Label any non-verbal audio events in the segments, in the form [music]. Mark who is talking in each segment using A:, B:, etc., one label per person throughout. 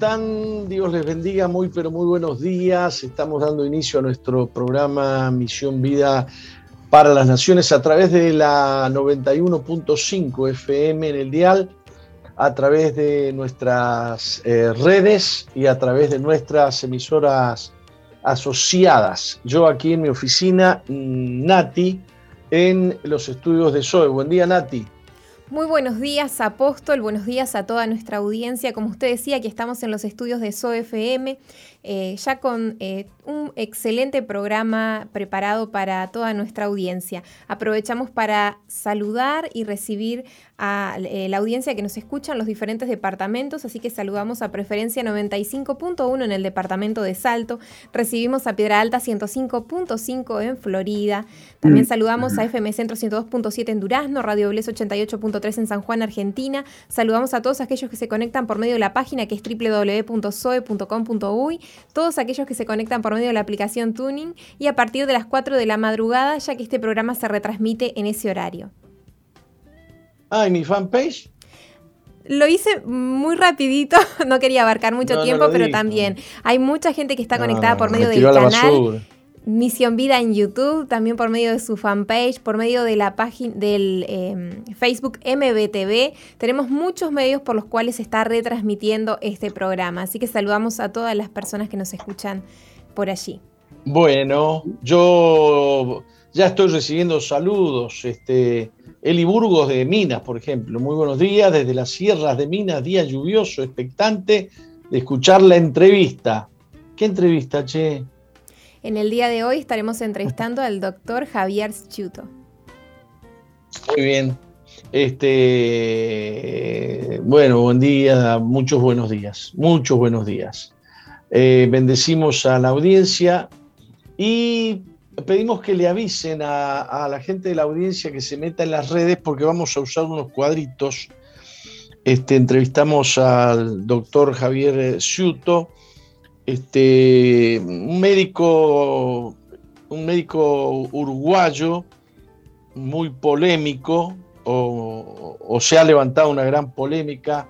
A: Hola, hola, ¿cómo están? Dios les bendiga, muy pero muy buenos días. Estamos dando inicio a nuestro programa Misión Vida para las Naciones a través de la 91.5 FM en el dial, a través de nuestras eh, redes y a través de nuestras emisoras asociadas. Yo aquí en mi oficina, Nati, en los estudios de SOE. Buen día, Nati.
B: Muy buenos días, Apóstol. Buenos días a toda nuestra audiencia. Como usted decía, aquí estamos en los estudios de SOFM, eh, ya con eh, un excelente programa preparado para toda nuestra audiencia. Aprovechamos para saludar y recibir a eh, la audiencia que nos escucha en los diferentes departamentos, así que saludamos a Preferencia 95.1 en el departamento de Salto, recibimos a Piedra Alta 105.5 en Florida, también saludamos a FM Centro 102.7 en Durazno, Radio Bles 88.3 en San Juan, Argentina, saludamos a todos aquellos que se conectan por medio de la página que es www.soe.com.uy, todos aquellos que se conectan por medio de la aplicación Tuning y a partir de las 4 de la madrugada, ya que este programa se retransmite en ese horario.
A: Ah, ¿y mi fanpage?
B: Lo hice muy rapidito, [laughs] no quería abarcar mucho tiempo, pero también hay mucha gente que está conectada por medio del canal. Misión Vida en YouTube, también por medio de su fanpage, por medio de la página del em, Facebook MBTV. Tenemos muchos medios por los cuales se está retransmitiendo este programa. Así que saludamos a todas las personas que nos escuchan por allí.
A: Bueno, yo ya estoy recibiendo saludos. Este, Eli Burgos de Minas, por ejemplo. Muy buenos días desde las sierras de Minas, día lluvioso, expectante de escuchar la entrevista. ¿Qué entrevista, che?
B: En el día de hoy estaremos entrevistando al doctor Javier Schuto.
A: Muy bien. Este, bueno, buen día, muchos buenos días, muchos buenos días. Eh, bendecimos a la audiencia y pedimos que le avisen a, la gente de la audiencia que se meta en las redes porque vamos a usar unos cuadritos. Este, entrevistamos al doctor Javier Ciuto, este, un médico, un médico uruguayo muy polémico, o, o se ha levantado una gran polémica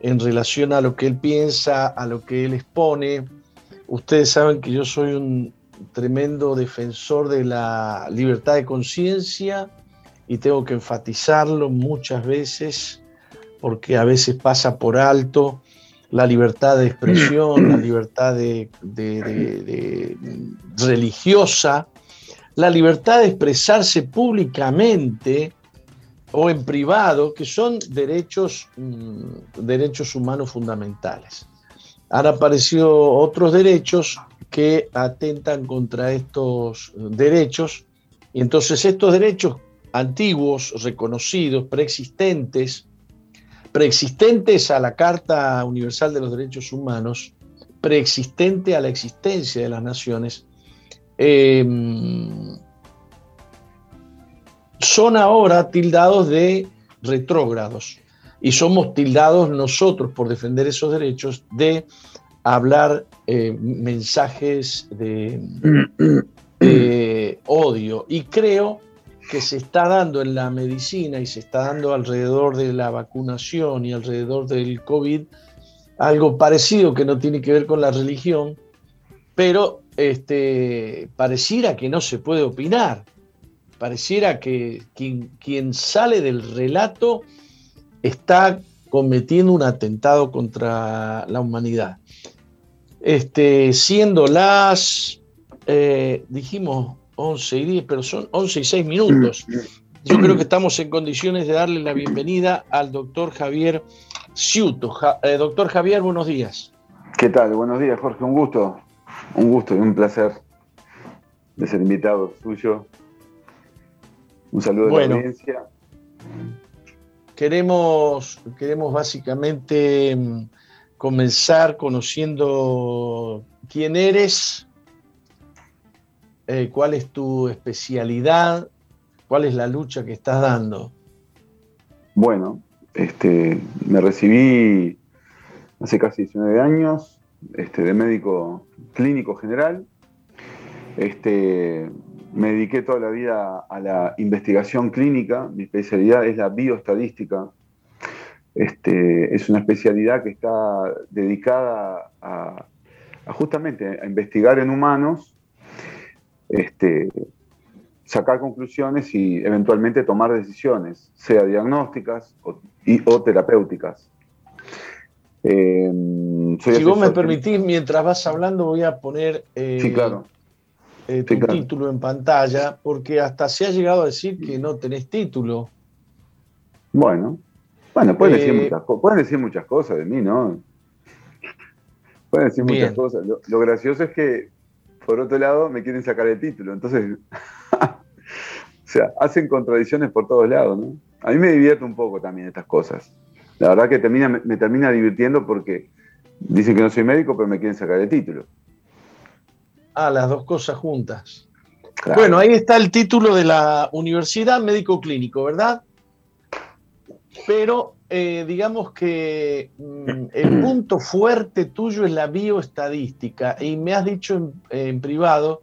A: en relación a lo que él piensa, a lo que él expone. Ustedes saben que yo soy un, tremendo defensor de la libertad de conciencia y tengo que enfatizarlo muchas veces porque a veces pasa por alto la libertad de expresión, la libertad de, religiosa, la libertad de expresarse públicamente o en privado, que son derechos, mm, derechos humanos fundamentales. Han aparecido otros derechos que atentan contra estos derechos. Y entonces estos derechos antiguos, reconocidos, preexistentes, preexistentes a la Carta Universal de los Derechos Humanos, preexistente a la existencia de las naciones, em, son ahora tildados de retrógrados y somos tildados nosotros por defender esos derechos de hablar eh, mensajes de, odio. Y creo que se está dando en la medicina y se está dando alrededor de la vacunación y alrededor del COVID algo parecido que no tiene que ver con la religión, pero este, pareciera que no se puede opinar. Pareciera que quien, sale del relato está cometiendo un atentado contra la humanidad. Este, siendo las, eh, dijimos 11 y 10, pero son 11 y 6 minutos. Yo creo que estamos en condiciones de darle la bienvenida al doctor Javier Ciuto. Eh, doctor Javier, buenos días.
C: ¿Qué tal? Buenos días, Jorge. Un gusto, un gusto y un placer de ser invitado suyo. Un saludo de la audiencia.
A: Queremos, queremos básicamente mm, comenzar conociendo quién eres, eh, cuál es tu especialidad, cuál es la lucha que estás dando.
C: Bueno, este, me recibí hace casi 19 años este, de médico clínico general. Este, me dediqué toda la vida a la investigación clínica, mi especialidad es la bioestadística Este, es una especialidad que está dedicada a, justamente a investigar en humanos, este, sacar conclusiones y eventualmente tomar decisiones, sea diagnósticas o, terapéuticas.
A: Eh, si vos me permitís, mientras vas hablando voy a poner
C: eh, claro.
A: Eh, tu título en pantalla, porque hasta se ha llegado a decir que no tenés título.
C: Bueno, bueno, pueden, decir, muchas, pueden decir muchas cosas de mí, ¿no? [laughs] Pueden decir muchas cosas. Lo, gracioso es que, por otro lado, me quieren sacar el título. Entonces, [laughs] o sea, hacen contradicciones por todos lados, ¿no? A mí me divierte un poco también estas cosas. La verdad que termina, me termina divirtiendo porque dicen que no soy médico, pero me quieren sacar el título.
A: Ah, las dos cosas juntas. Bueno, ahí está el título de la Universidad Médico Clínico, ¿verdad? Pero eh, digamos que mm, [clears throat] el punto fuerte tuyo es la bioestadística y me has dicho en, privado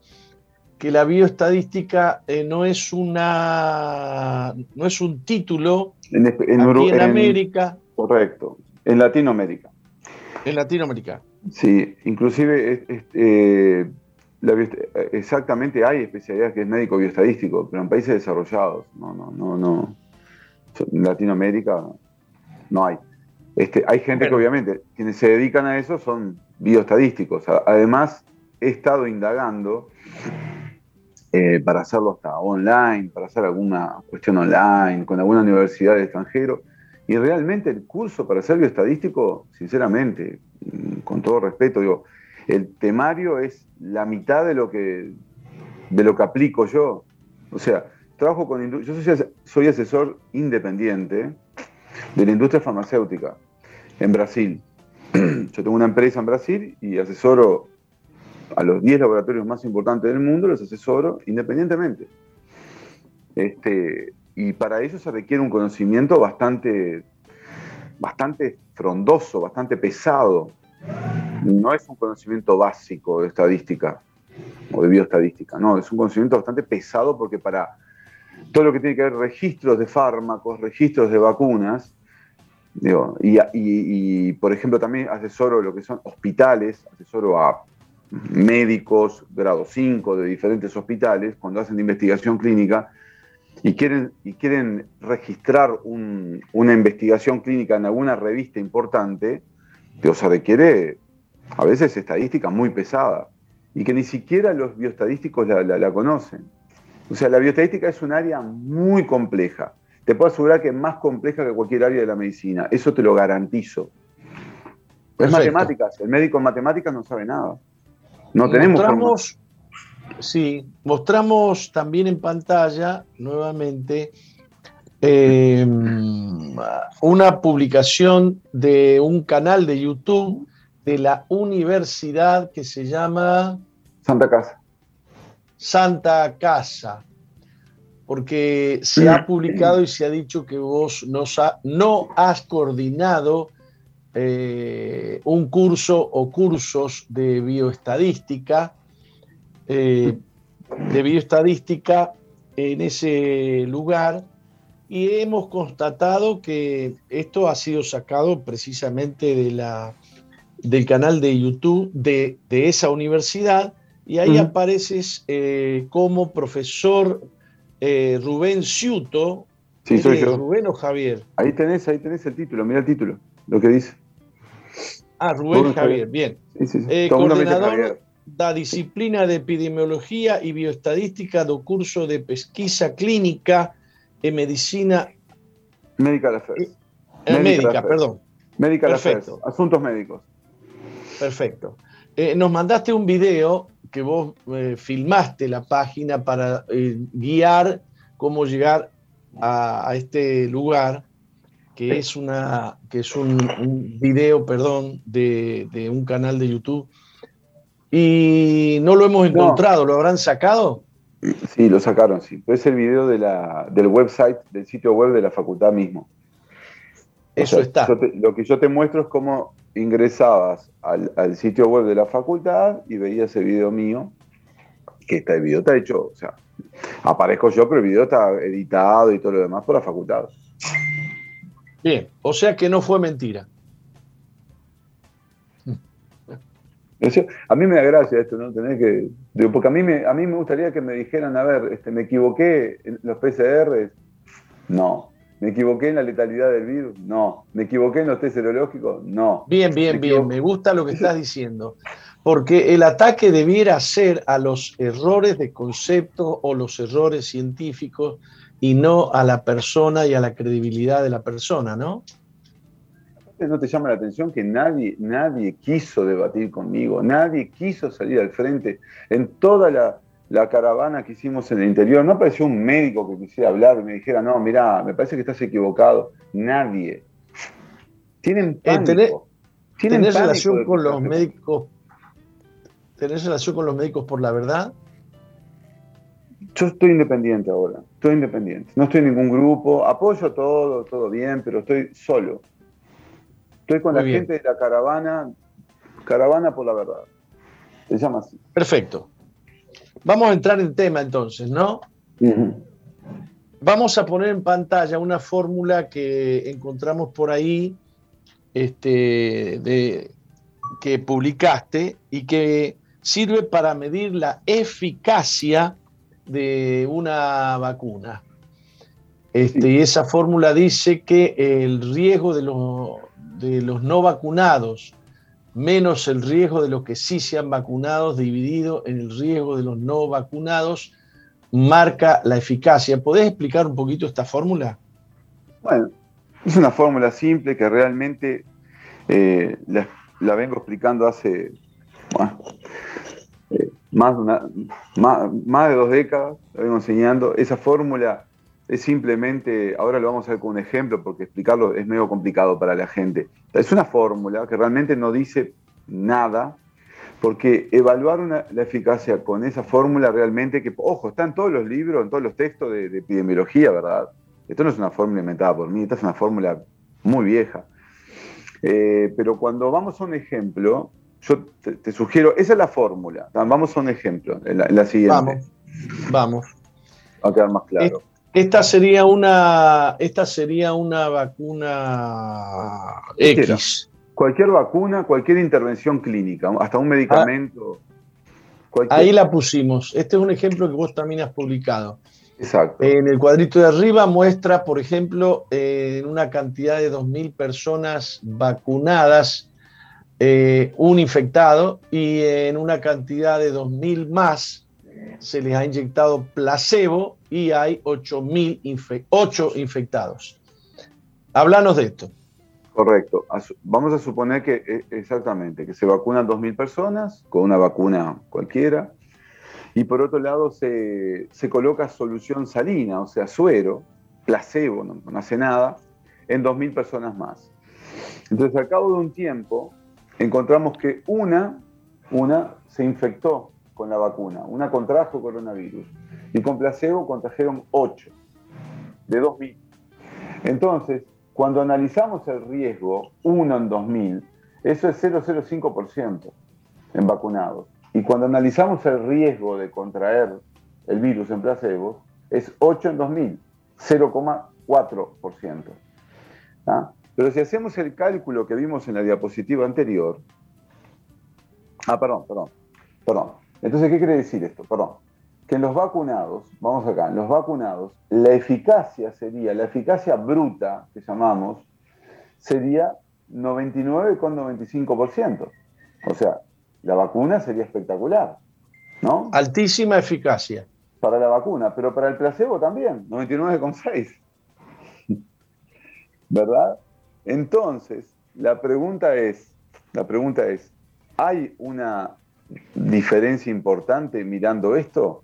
A: que la bioestadística eh, no es una no es un título
C: en, en América. Correcto, en Latinoamérica.
A: En Latinoamérica.
C: Sí, inclusive eh, exactamente hay especialidades que es médico bioestadístico, pero en países desarrollados, no, no, no, no. En Latinoamérica no hay. Este, hay gente que obviamente, quienes se dedican a eso son bioestadísticos. Además, he estado indagando eh, para hacerlo hasta online, para hacer alguna cuestión online, con alguna universidad del extranjero. Y realmente el curso para ser bioestadístico, sinceramente, mm, con todo respeto, digo, el temario es la mitad de lo que, de lo que aplico yo. O sea, trabajo con yo soy, asesor independiente de la industria farmacéutica en Brasil. [clears throat] Yo tengo una empresa en Brasil y asesoro a los 10 laboratorios más importantes del mundo, los asesoro independientemente. Este, y para eso se requiere un conocimiento bastante, bastante frondoso, bastante pesado no es un conocimiento básico de estadística o de bioestadística, no, es un conocimiento bastante pesado porque para todo lo que tiene que ver registros de fármacos, registros de vacunas, y, por ejemplo también asesoro lo que son hospitales, asesoro a médicos grado 5 de diferentes hospitales cuando hacen investigación clínica y quieren, y quieren registrar una investigación clínica en alguna revista importante, o sea, requiere a veces estadística muy pesada y que ni siquiera los bioestadísticos la, conocen. O sea, la bioestadística es un área muy compleja. Te puedo asegurar que es más compleja que cualquier área de la medicina. Eso te lo garantizo. Es matemáticas. El médico en matemáticas no sabe nada. No tenemos.
A: Mostramos, sí, mostramos también en pantalla nuevamente eh, una publicación de un canal de YouTube de la universidad que se llama...
C: Santa Casa.
A: Santa Casa, porque se ha publicado y se ha dicho que vos no, has coordinado eh, un curso o cursos de bioestadística, eh, de bioestadística en ese lugar y hemos constatado que esto ha sido sacado precisamente de la del canal de YouTube de, esa universidad y ahí apareces eh, como profesor eh, Rubén Ciuto.
C: Sí, soy yo.
A: Rubén o Javier.
C: Ahí tenés, ahí tenés el título, mira el título, lo que dice.
A: Ah, Rubén, Javier, bien. Eh, coordinador da disciplina de epidemiología y bioestadística do curso de pesquisa clínica en medicina.
C: Medical Affairs.
A: médica, perdón.
C: Medical Affairs, asuntos médicos.
A: Perfecto. Eh, nos mandaste un video que vos eh, filmaste la página para eh, guiar cómo llegar a, este lugar, que es, una, que es un, video, perdón, de, un canal de YouTube. Y no lo hemos encontrado, ¿lo habrán sacado?
C: Sí, lo sacaron, sí. Es el video de la, del website, del sitio web de la facultad mismo.
A: Eso está.
C: lo que yo te muestro es cómo ingresabas al, sitio web de la facultad y veías el video mío, que está, el video está hecho, o sea, aparezco yo, pero el video está editado y todo lo demás por la facultad.
A: Bien, o sea que no fue mentira.
C: A mí me da gracia esto, ¿no? Tener que. porque a mí, me, a mí me gustaría que me dijeran, a ver, este, me equivoqué en los PCR. No. ¿Me equivoqué en la letalidad del virus? No. ¿Me equivoqué en los test serológicos? No.
A: Bien, bien, bien. Me gusta lo que estás diciendo. Porque el ataque debiera ser a los errores de concepto o los errores científicos y no a la persona y a la credibilidad de la persona, ¿no?
C: ¿No te llama la atención que nadie, nadie quiso debatir conmigo? Nadie quiso salir al frente. En toda la, caravana que hicimos en el interior, no apareció un médico que quisiera hablar y me dijera, no, mira, me parece que estás equivocado. Nadie. Tienen eh, pánico.
A: ¿Tenés, relación con los médicos? ¿Tenés relación con los médicos por la verdad?
C: Yo estoy independiente ahora, estoy independiente. No estoy en ningún grupo, apoyo todo, todo bien, pero estoy solo. Estoy con la gente de la caravana, caravana por la verdad. Se llama así.
A: Perfecto. Vamos a entrar en tema entonces, ¿no? Vamos a poner en pantalla una fórmula que encontramos por ahí, este, de, que publicaste y que sirve para medir la eficacia de una vacuna. Este, y esa fórmula dice que el riesgo de los de los no vacunados menos el riesgo de los que sí se han vacunado dividido en el riesgo de los no vacunados marca la eficacia. ¿Podés explicar un poquito esta fórmula?
C: Bueno, es una fórmula simple que realmente eh, la, vengo explicando hace eh, más, más, más de dos décadas, la vengo enseñando. Esa fórmula es simplemente, ahora lo vamos a ver con un ejemplo porque explicarlo es medio complicado para la gente. Es una fórmula que realmente no dice nada, porque evaluar la eficacia con esa fórmula realmente, que, ojo, está en todos los libros, en todos los textos de, epidemiología, ¿verdad? Esto no es una fórmula inventada por mí, esta es una fórmula muy vieja. Eh, pero cuando vamos a un ejemplo, yo te, sugiero, esa es la fórmula. Vamos a un ejemplo, en la, siguiente.
A: Vamos, vamos.
C: Va a quedar más claro.
A: Esta sería una, esta sería una vacuna X.
C: Cualquier vacuna, cualquier intervención clínica, hasta un medicamento.
A: Ahí la pusimos. Este es un ejemplo que vos también has publicado.
C: Exacto.
A: En el cuadrito de arriba muestra, por ejemplo, en una cantidad de 2.000 personas vacunadas, eh, un infectado, y en una cantidad de 2.000 más se les ha inyectado placebo y hay 8, infectados. Háblanos de esto.
C: Correcto. Vamos a suponer que e, exactamente, que se vacunan 2.000 personas con una vacuna cualquiera y por otro lado se, coloca solución salina, o sea, suero, placebo, no, no hace nada, en 2.000 personas más. Entonces, al cabo de un tiempo, encontramos que una, una se infectó con la vacuna. Una contrajo coronavirus y con placebo contrajeron 8 de 2.000. Entonces, cuando analizamos el riesgo 1 en 2.000, eso es 0,05% en vacunados. Y cuando analizamos el riesgo de contraer el virus en placebo, es 8 en 2.000, 0,4%. ¿Ah? Pero si hacemos el cálculo que vimos en la diapositiva anterior, ah, perdón, perdón, perdón, entonces, ¿qué quiere decir esto? Perdón. Que en los vacunados, vamos acá, en los vacunados, la eficacia sería, la eficacia bruta que llamamos, sería 99,95%. O sea, la vacuna sería espectacular, ¿no?
A: Altísima eficacia.
C: Para la vacuna, pero para el placebo también, 99,6%. ¿Verdad? Entonces, la pregunta es, la pregunta es, ¿hay una diferencia importante mirando esto?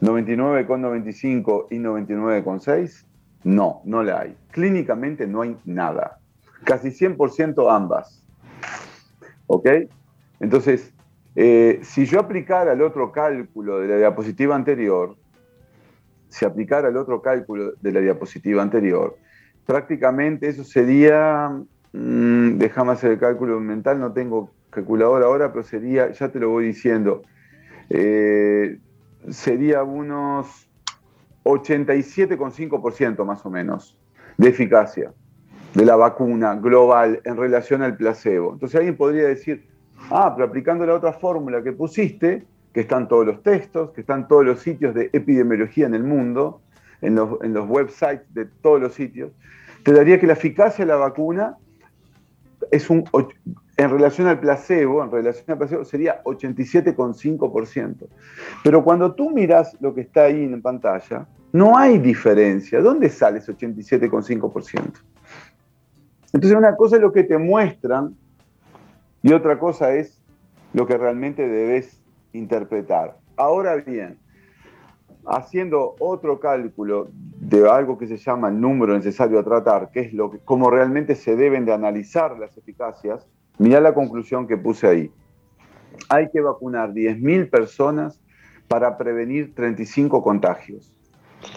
C: ¿99,95 y 99,6? No, no la hay. Clínicamente no hay nada. Casi 100% ambas. ¿Ok? Entonces, eh, si yo aplicara el otro cálculo de la diapositiva anterior, si aplicara el otro cálculo de la diapositiva anterior, prácticamente eso sería, mm, déjame hacer el cálculo mental, no tengo calculador ahora, pero sería, ya te lo voy diciendo, eh, sería unos 87,5% más o menos de eficacia. de la vacuna global en relación al placebo. Entonces alguien podría decir, ah, pero aplicando la otra fórmula que pusiste, que están todos los textos, que están todos los sitios de epidemiología en el mundo, en los, en los websites de todos los sitios, te daría que la eficacia de la vacuna es un, en relación al placebo, en relación al placebo, sería 87,5%. Pero cuando tú miras lo que está ahí en pantalla, no hay diferencia. ¿Dónde sale ese 87,5%? Entonces una cosa es lo que te muestran y otra cosa es lo que realmente debes interpretar. Ahora bien, haciendo otro cálculo de algo que se llama el número necesario a tratar, que es lo que, cómo realmente se deben de analizar las eficacias, Mirá la conclusión que puse ahí. Hay que vacunar 10.000 personas para prevenir 35 contagios.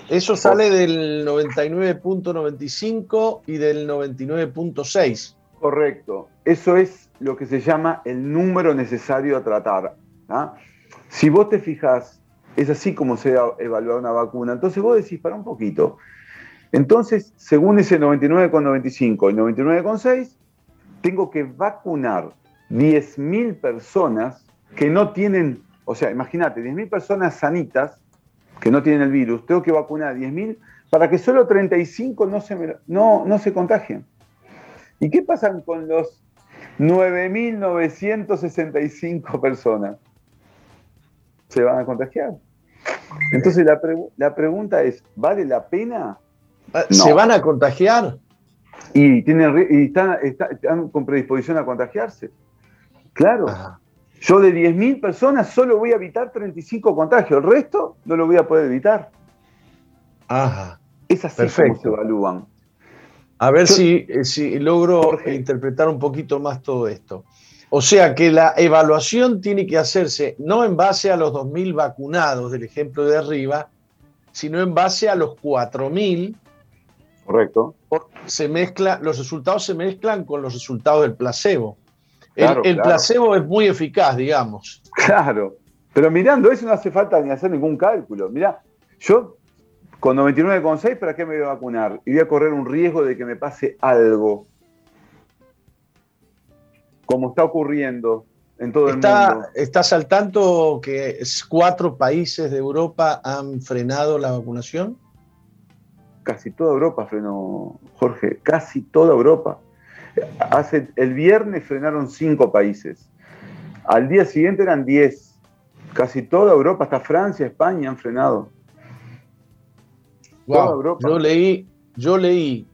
A: Eso sale del 99.95 y del 99.6.
C: Correcto. Eso es lo que se llama el número necesario a tratar. ¿ah? Si vos te fijas, es así como se evalúa una vacuna. Entonces vos decís, para un poquito. Entonces, según ese 99,95 y 99,6, tengo que vacunar 10.000 personas que no tienen, o sea, imagínate, 10.000 personas sanitas que no tienen el virus, tengo que vacunar 10.000 para que solo 35 no se, no, no se contagien. ¿Y qué pasa con los 9.965 personas? Se van a contagiar. Entonces la, la pregunta es, ¿vale la pena?
A: ¿Se van a contagiar?
C: Y, tienen, y están, con predisposición a contagiarse. Claro. Yo de 10.000 personas solo voy a evitar 35 contagios, el resto no lo voy a poder evitar.
A: Ajá.
C: Es así como se evalúan.
A: A ver si, eh, si logro interpretar un poquito más todo esto. O sea que la evaluación tiene que hacerse no en base a los 2.000 vacunados del ejemplo de arriba, sino en base a los 4.000
C: Correcto.
A: Se mezcla, los resultados se mezclan con los resultados del placebo. el, placebo es muy eficaz, digamos.
C: Claro, pero mirando eso no hace falta ni hacer ningún cálculo. Mira, yo con 99,6, ¿para qué me voy a vacunar? Y voy a correr un riesgo de que me pase algo. Como está ocurriendo en todo el mundo.
A: ¿Estás al tanto que cuatro países de Europa han frenado la vacunación?
C: Casi toda Europa frenó, Jorge, casi toda Europa. Hace, el viernes frenaron cinco países, al día siguiente eran diez, casi toda Europa, hasta Francia, España han frenado.
A: Yo leí, yo leí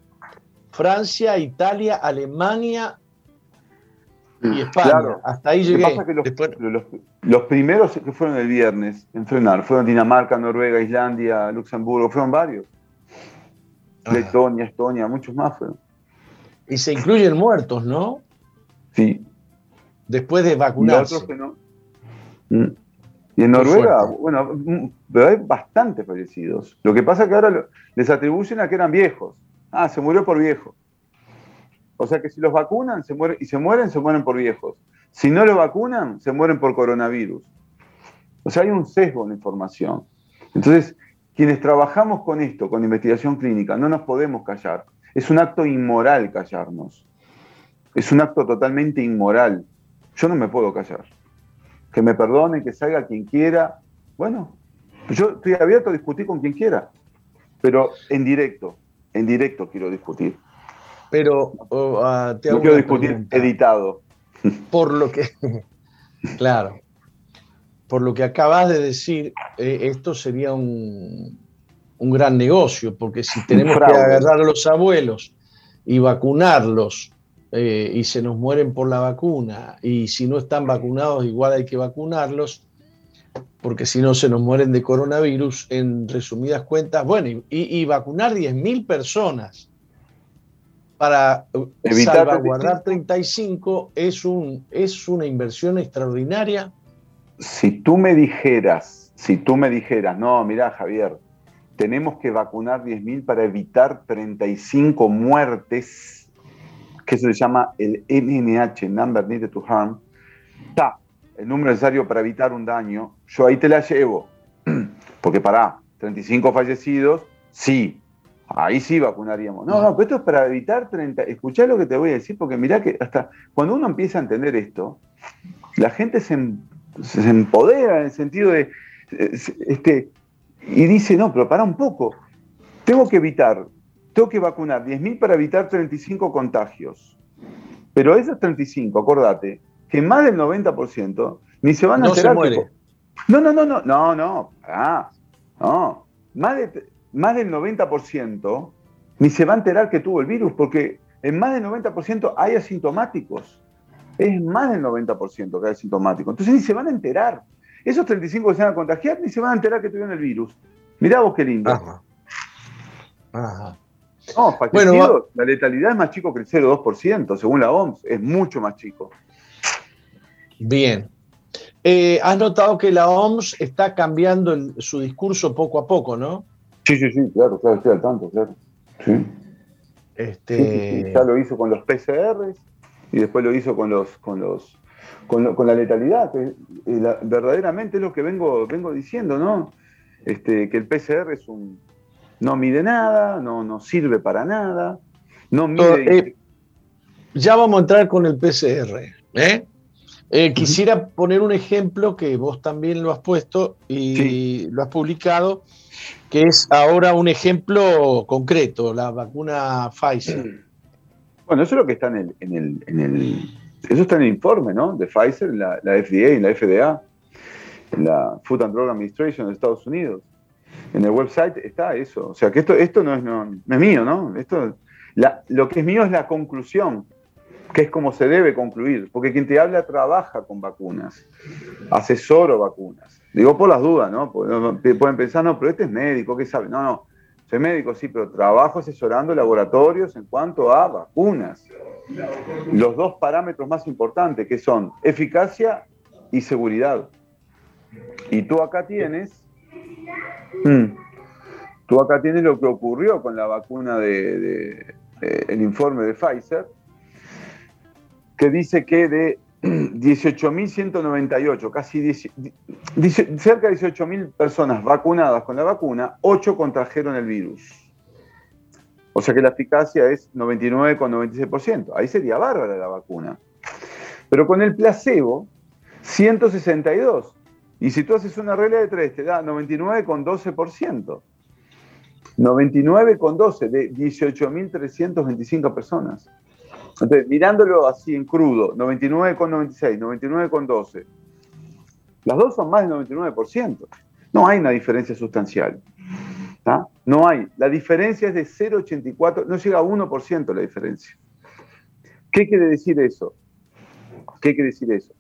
A: Francia, Italia, Alemania y mm, España. Hasta ahí llegué.
C: los, los, primeros que fueron el viernes en frenar fueron Dinamarca, Noruega, Islandia, Luxemburgo, fueron varios. Letonia, Estonia, muchos más fueron.
A: Y se incluyen muertos, ¿no?
C: Sí.
A: Después de vacunarse.
C: Y no. Mm. Y en Noruega, bueno, mm, pero hay bastantes fallecidos. Lo que pasa es que ahora les atribuyen a que eran viejos. Ah, se murió por viejo. O sea que si los vacunan se mueren, y se mueren, se mueren por viejos. Si no los vacunan, se mueren por coronavirus. O sea, hay un sesgo en la información. Entonces, quienes trabajamos con esto, con investigación clínica, no nos podemos callar. Es un acto inmoral callarnos. Es un acto totalmente inmoral. Yo no me puedo callar. Que me perdone, que salga quien quiera. Bueno, yo estoy abierto a discutir con quien quiera, pero en directo, en directo quiero discutir.
A: Pero oh, ah,
C: no quiero discutir editado.
A: Por lo que, [laughs] claro, por lo que acabas de decir, eh, esto sería un, gran negocio, porque si tenemos que agarrar a los abuelos y vacunarlos eh, y se nos mueren por la vacuna, y si no están vacunados igual hay que vacunarlos, porque si no se nos mueren de coronavirus, en resumidas cuentas, bueno, y, y vacunar 10.000 personas para Evitar salvaguardar 35 es, un, es una inversión extraordinaria
C: si tú me dijeras, si tú me dijeras, no, mira Javier, tenemos que vacunar 10.000 para evitar 35 muertes, que se llama el NNH, Number Needed to Harm, está el número necesario para evitar un daño, yo ahí te la llevo. [clears throat] Porque para 35 fallecidos, sí, Ahí sí vacunaríamos. No, no, pero esto es para evitar 30. Escuchá lo que te voy a decir, porque mirá que hasta cuando uno empieza a entender esto, la gente se, se empodera en el sentido de. Este, y dice, no, pero para un poco. Tengo que evitar, tengo que vacunar 10.000 para evitar 35 contagios. Pero esos 35, acordate, que más del 90% ni se van a
A: no
C: enterar.
A: Se muere.
C: no, no, no, no, no, no, pará, no. Más de, más del 90% ni se va a enterar que tuvo el virus, porque en más del 90% hay asintomáticos. Es más del 90% que hay asintomáticos. Entonces ni se van a enterar. Esos 35 que se van a contagiar ni se van a enterar que tuvieron el virus. Mirá vos qué lindo.
A: Ajá. Ajá.
C: No, bueno, la letalidad es más chico que el 0,2%, según la OMS, es mucho más chico.
A: Bien. Eh, has notado que la OMS está cambiando el, su discurso poco a poco, ¿no?
C: Sí, sí, sí, claro, claro, estoy al tanto, claro. Sí.
A: Este...
C: Sí, sí, sí. Ya lo hizo con los PCRs y después lo hizo con los con los con, lo, con la letalidad, que la, verdaderamente es lo que vengo, vengo diciendo, ¿no? Este, que el PCR es un no mide nada, no, no sirve para nada, no mide.
A: Eh, ya vamos a entrar con el PCR. ¿eh? Eh, quisiera poner un ejemplo que vos también lo has puesto y sí. lo has publicado, que es ahora un ejemplo concreto, la vacuna Pfizer.
C: Bueno, eso es lo que está en el, en el, en el eso está en el informe, ¿no? De Pfizer, la, FDA y la FDA, la Food and Drug Administration de Estados Unidos. En el website está eso. O sea, que esto, esto no, es, no, es mío, ¿no? Esto, lo que es mío es la conclusión, que es como se debe concluir. Porque quien te habla trabaja con vacunas, asesoro vacunas. Digo por las dudas, ¿no? Pueden pensar, no, pero este es médico, ¿qué sabe? No, no. Soy médico, sí, pero trabajo asesorando laboratorios en cuanto a vacunas. Los dos parámetros más importantes, que son eficacia y seguridad. Y tú acá tienes, hmm, tú acá tienes lo que ocurrió con la vacuna de, de, de el informe de Pfizer, que dice que de 18.198, casi 10, 10, cerca de 18.000 personas vacunadas con la vacuna, 8 contrajeron el virus. O sea que la eficacia es 99,96%. Ahí sería bárbara la vacuna. Pero con el placebo, 162. Y si tú haces una regla de 3, te da 99,12%. 99,12 de 18.325 personas. Entonces, mirándolo así en crudo, 99,96, 99,12. Las dos son más del 99%. No hay una diferencia sustancial. No hay. La diferencia es de 0,84, no llega a 1% la diferencia. ¿Qué quiere decir eso? ¿Qué quiere decir eso?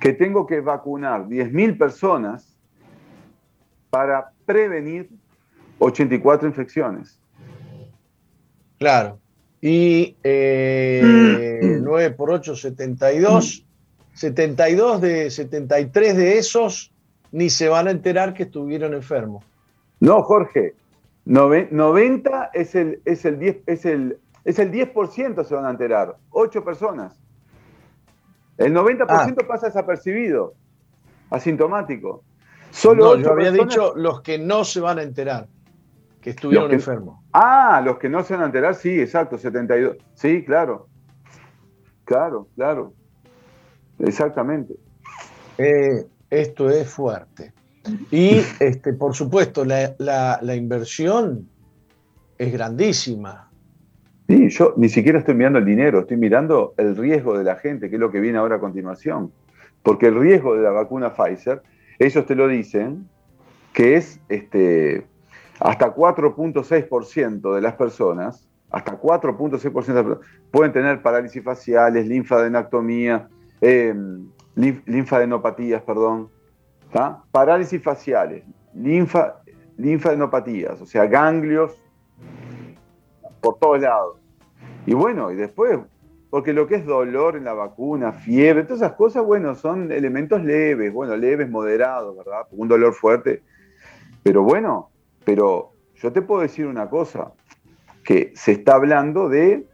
C: Que tengo que vacunar 10.000 personas para prevenir 84 infecciones.
A: Claro. Y eh, 9 por 8, 72. 72 de 73 de esos ni se van a enterar que estuvieron enfermos.
C: No, Jorge. 90 es el, es el 10, es el, es el 10% se van a enterar. 8 personas. El 90% ah. pasa desapercibido, asintomático.
A: Solo no, yo había personas... dicho los que no se van a enterar, que estuvieron que... enfermos.
C: Ah, los que no se van a enterar, sí, exacto, 72. Sí, claro. Claro, claro. Exactamente.
A: Eh, esto es fuerte. Y, [laughs] este, por supuesto, la, la, la, inversión es grandísima.
C: Sí, yo ni siquiera estoy mirando el dinero, estoy mirando el riesgo de la gente, que es lo que viene ahora a continuación. Porque el riesgo de la vacuna Pfizer, ellos te lo dicen, que es este, hasta 4.6% de las personas, hasta 4.6% pueden tener parálisis faciales, linfadenectomía, eh, linfadenopatías, perdón, parálisis faciales, linfa, linfadenopatías, o sea, ganglios por todos lados. Y bueno, y después, porque lo que es dolor en la vacuna, fiebre, todas esas cosas, bueno, son elementos leves, bueno, leves, moderados, ¿verdad? Un dolor fuerte. Pero bueno, pero yo te puedo decir una cosa, que se está hablando de,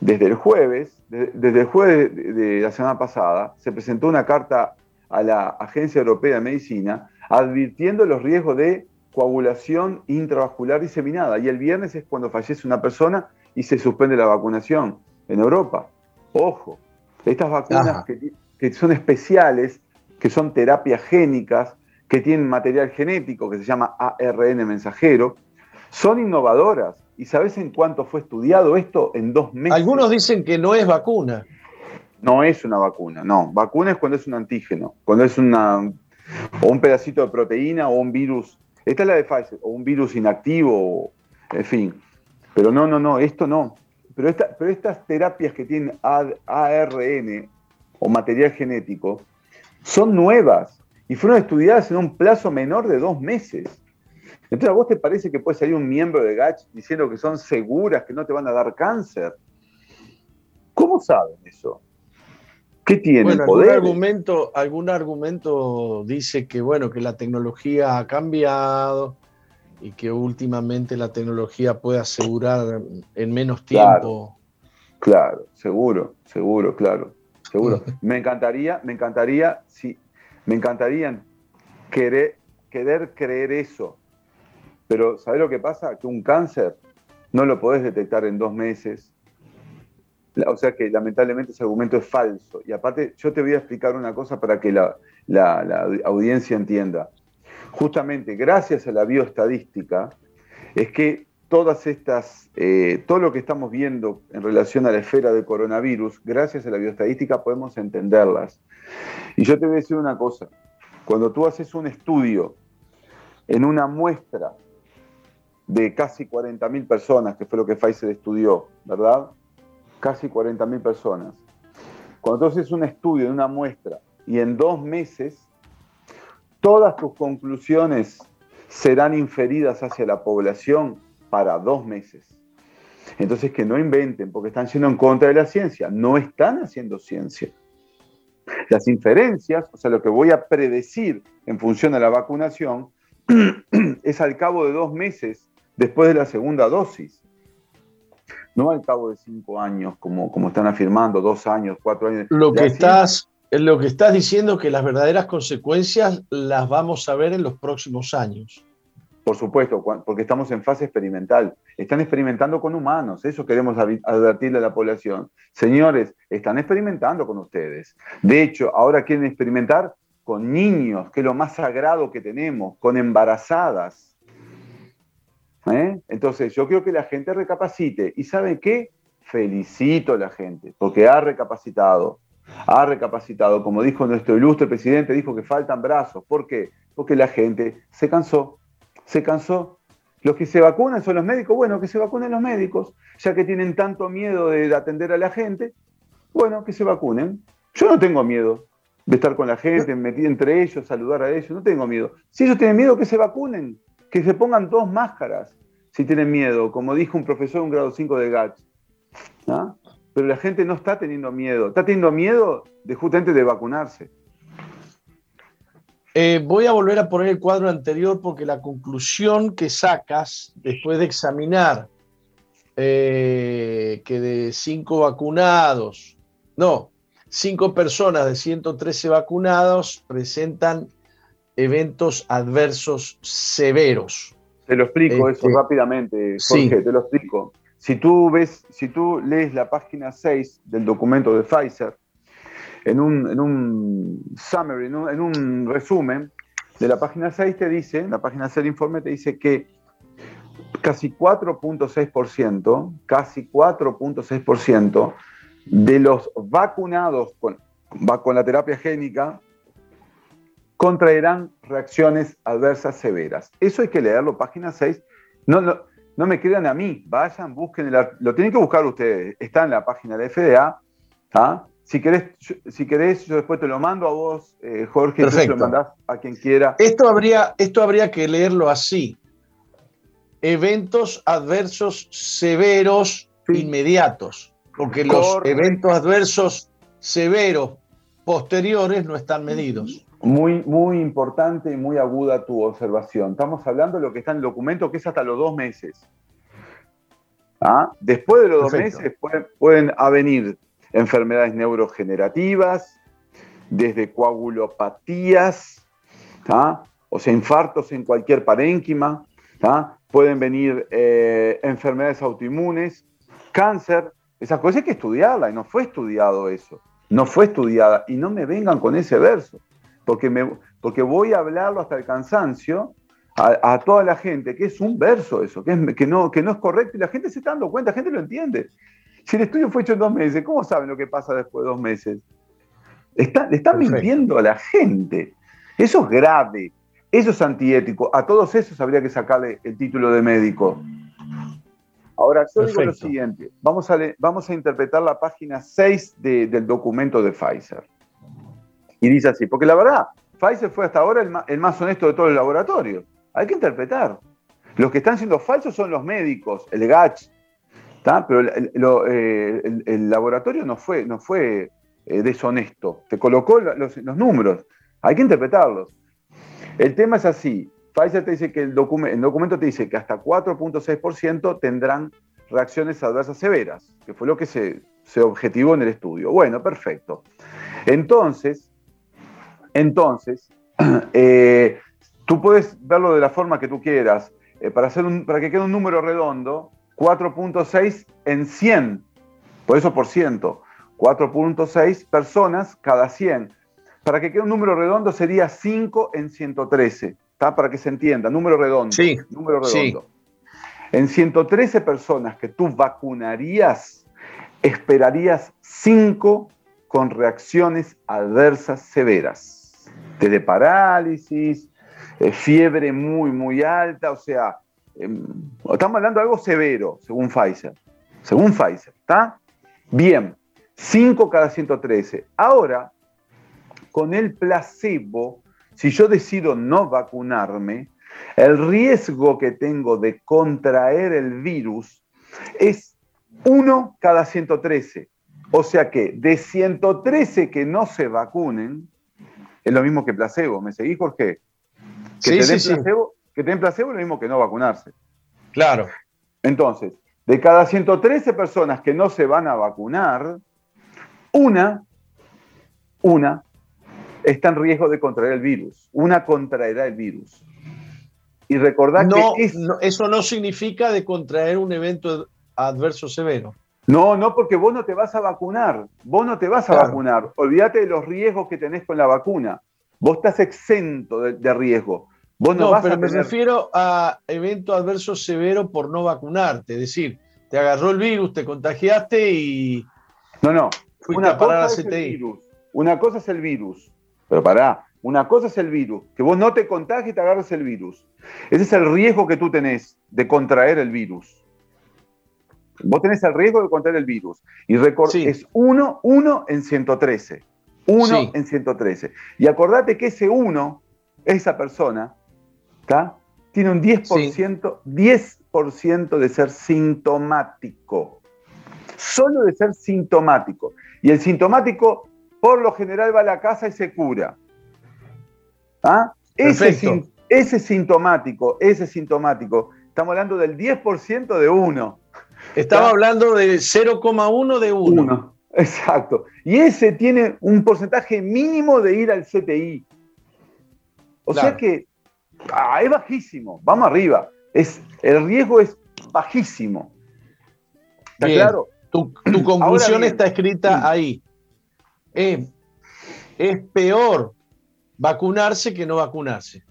C: desde el jueves, de, desde el jueves de, de la semana pasada, se presentó una carta a la Agencia Europea de Medicina advirtiendo los riesgos de coagulación intravascular diseminada. Y el viernes es cuando fallece una persona y se suspende la vacunación en Europa. Ojo, estas vacunas que, que, son especiales, que son terapias génicas, que tienen material genético que se llama ARN mensajero, son innovadoras. ¿Y sabes en cuánto fue estudiado esto? En dos meses.
A: Algunos dicen que no es vacuna.
C: No es una vacuna, no. Vacuna es cuando es un antígeno, cuando es una, o un pedacito de proteína o un virus. Esta es la de Pfizer, o un virus inactivo, en fin. Pero no, no, no, esto no. Pero, esta, pero estas terapias que tienen ARN o material genético son nuevas y fueron estudiadas en un plazo menor de dos meses. Entonces, ¿a vos te parece que puede salir un miembro de GACH diciendo que son seguras, que no te van a dar cáncer? ¿Cómo saben eso? ¿Qué tiene?
A: Algún argumento, algún argumento dice que bueno, que la tecnología ha cambiado y que últimamente la tecnología puede asegurar en menos tiempo.
C: Claro, seguro, seguro, claro, seguro. [laughs] me encantaría, me encantaría, sí, me encantaría querer, creer eso. Pero ¿sabes lo que pasa? Que un cáncer no lo podés detectar en dos meses, o sea que lamentablemente ese argumento es falso. Y aparte, yo te voy a explicar una cosa para que la, audiencia entienda. Justamente gracias a la bioestadística es que todas estas, eh, todo lo que estamos viendo en relación a la esfera del coronavirus, gracias a la bioestadística podemos entenderlas. Y yo te voy a decir una cosa, cuando tú haces un estudio en una muestra de casi 40.000 personas, que fue lo que Pfizer estudió, ¿verdad? casi 40.000 personas. Cuando tú haces un estudio de una muestra y en dos meses todas tus conclusiones serán inferidas hacia la población para dos meses. Entonces que no inventen porque están yendo en contra de la ciencia, no están haciendo ciencia. Las inferencias, o sea, lo que voy a predecir en función de la vacunación, [clears throat] es al cabo de dos meses después de la segunda dosis no al cabo de cinco años, como, como están afirmando, dos años, cuatro años.
A: Lo que, estás, lo que estás diciendo que las verdaderas consecuencias las vamos a ver en los próximos años.
C: Por supuesto, porque estamos en fase experimental. Están experimentando con humanos, eso queremos advertirle a la población. Señores, están experimentando con ustedes. De hecho, ahora quieren experimentar con niños, que es lo más sagrado que tenemos, con embarazadas ¿Eh? Entonces, yo quiero que la gente recapacite. ¿Y sabe qué? Felicito a la gente, porque ha recapacitado. Ha recapacitado, como dijo nuestro ilustre presidente, dijo que faltan brazos. ¿Por qué? Porque la gente se cansó. Se cansó. Los que se vacunan son los médicos. Bueno, que se vacunen los médicos, ya que tienen tanto miedo de atender a la gente. Bueno, que se vacunen. Yo no tengo miedo de estar con la gente, metir entre ellos, saludar a ellos. No tengo miedo. Si ellos tienen miedo, que se vacunen que se pongan dos máscaras si tienen miedo, como dijo un profesor de un grado 5 de GATS. Pero la gente no está teniendo miedo, está teniendo miedo de justamente de vacunarse.
A: Eh, voy a volver a poner el cuadro anterior porque la conclusión que sacas después de examinar eh, que de cinco vacunados, no, cinco personas de 113 vacunados presentan eventos adversos severos.
C: Te lo explico eso este, rápidamente, Jorge, te lo explico. Si tú ves, si tú lees la página 6 del documento de Pfizer, en un, en un summary, en un, resumen de la página 6 te dice, la página 6 del informe te dice que casi 4.6%, casi 4.6% de los vacunados con, con la terapia génica contraerán reacciones adversas severas. Eso hay que leerlo, página 6. No, no, me crean a mí, vayan, busquen, lo tienen que buscar ustedes. Está en la página de FDA. ¿ah? Si querés, si querés, yo después te lo mando a vos, eh, Jorge, y tú lo mandás a quien quiera.
A: Esto habría, esto habría que leerlo así. Eventos adversos severos inmediatos, porque los eventos adversos severos posteriores no están medidos.
C: Muy, muy importante y muy aguda tu observación. Estamos hablando de lo que está en el documento, que es hasta los dos meses. ¿Ah? Después de los dos meses pueden, pueden venir enfermedades neurogenerativas, desde coagulopatías, o sea, infartos en cualquier parénquima, pueden venir eh, enfermedades autoinmunes, cáncer, esas cosas hay que estudiarla y no fue estudiado eso, no fue estudiada y no me vengan con ese verso, porque, porque voy a hablarlo hasta el cansancio a, toda la gente, que es un verso eso, que, que, no, que no es correcto y la gente se está dando cuenta, la gente lo entiende. [laughs] Si el estudio fue hecho en dos meses, ¿cómo saben lo que pasa después de dos meses? Está, le están mintiendo a la gente. Eso es grave, eso es antiético. A todos esos habría que sacarle el título de médico. Ahora, yo digo lo siguiente, vamos a, vamos a interpretar la página 6 del documento de Pfizer. Y dice así, porque la verdad, Pfizer fue hasta ahora el más, honesto de todos los laboratorios. Hay que interpretar. Los que están siendo falsos son los médicos, el GACH, pero eh, el, laboratorio no fue, no fue eh, deshonesto, te colocó los, números, hay que interpretarlos. El tema es así, Pfizer te dice que el, documento te dice que hasta 4.6% tendrán reacciones adversas severas, que fue lo que se, objetivó en el estudio. Bueno, perfecto. Entonces, entonces, [clears throat] eh, tú puedes verlo de la forma que tú quieras. para, hacer para que quede un número redondo, 4.6 en 100, por eso por ciento, 4.6 personas cada 100. Para que quede un número redondo sería 5 en 113, ¿está? Para que se entienda, número redondo.
A: Sí.
C: Número redondo. En 113 personas que tú vacunarías, esperarías 5 con reacciones adversas severas, desde parálisis, eh, fiebre muy, muy alta, o sea, estamos hablando de algo severo, según Pfizer. Según Pfizer, ¿está? Bien, 5 cada 113. Ahora, con el placebo, si yo decido no vacunarme, el riesgo que tengo de contraer el virus es 1 cada 113. O sea que de 113 que no se vacunen, es lo mismo que placebo. ¿Me seguís, Jorge? Que
A: sí, sí,
C: placebo, que tener placebo es lo mismo que no vacunarse.
A: Claro.
C: Entonces, de cada 113 personas que no se van a vacunar, una, una está en riesgo de contraer el virus. Una contraerá el virus. Y recordad que
A: eso no significa de contraer un evento adverso severo.
C: No, no, porque vos no te vas a vacunar. Vos no te vas a vacunar. Olvídate de los riesgos que tenés con la vacuna. Vos estás exento de riesgo
A: no, pero me refiero a evento adverso severo por no vacunarte. Es decir, te agarró el virus, te contagiaste y.
C: No, no. Una cosa es el virus. Una cosa es el virus. Pero pará, una cosa es el virus. Que vos no te contagies y te agarres el virus. Ese es el riesgo que tú tenés de contraer el virus. Vos tenés el riesgo de contraer el virus. Y record es 1, 1 en 113. 1 en 113. Y acordate que ese 1, esa persona, tiene un 10%, 10% de ser sintomático. Solo de ser sintomático. Y el sintomático, por lo general, va a la casa y se cura. ¿Ah? Ese, ese, sintomático, ese sintomático, estamos hablando del 10% de uno.
A: Estaba hablando de 0,1 de uno.
C: Exacto. Y ese tiene un porcentaje mínimo de ir al CTI. O sea que Ah, es bajísimo, vamos arriba. Es, el riesgo es bajísimo.
A: ¿Está claro? Tu, conclusión está escrita ahí. es peor vacunarse que no vacunarse.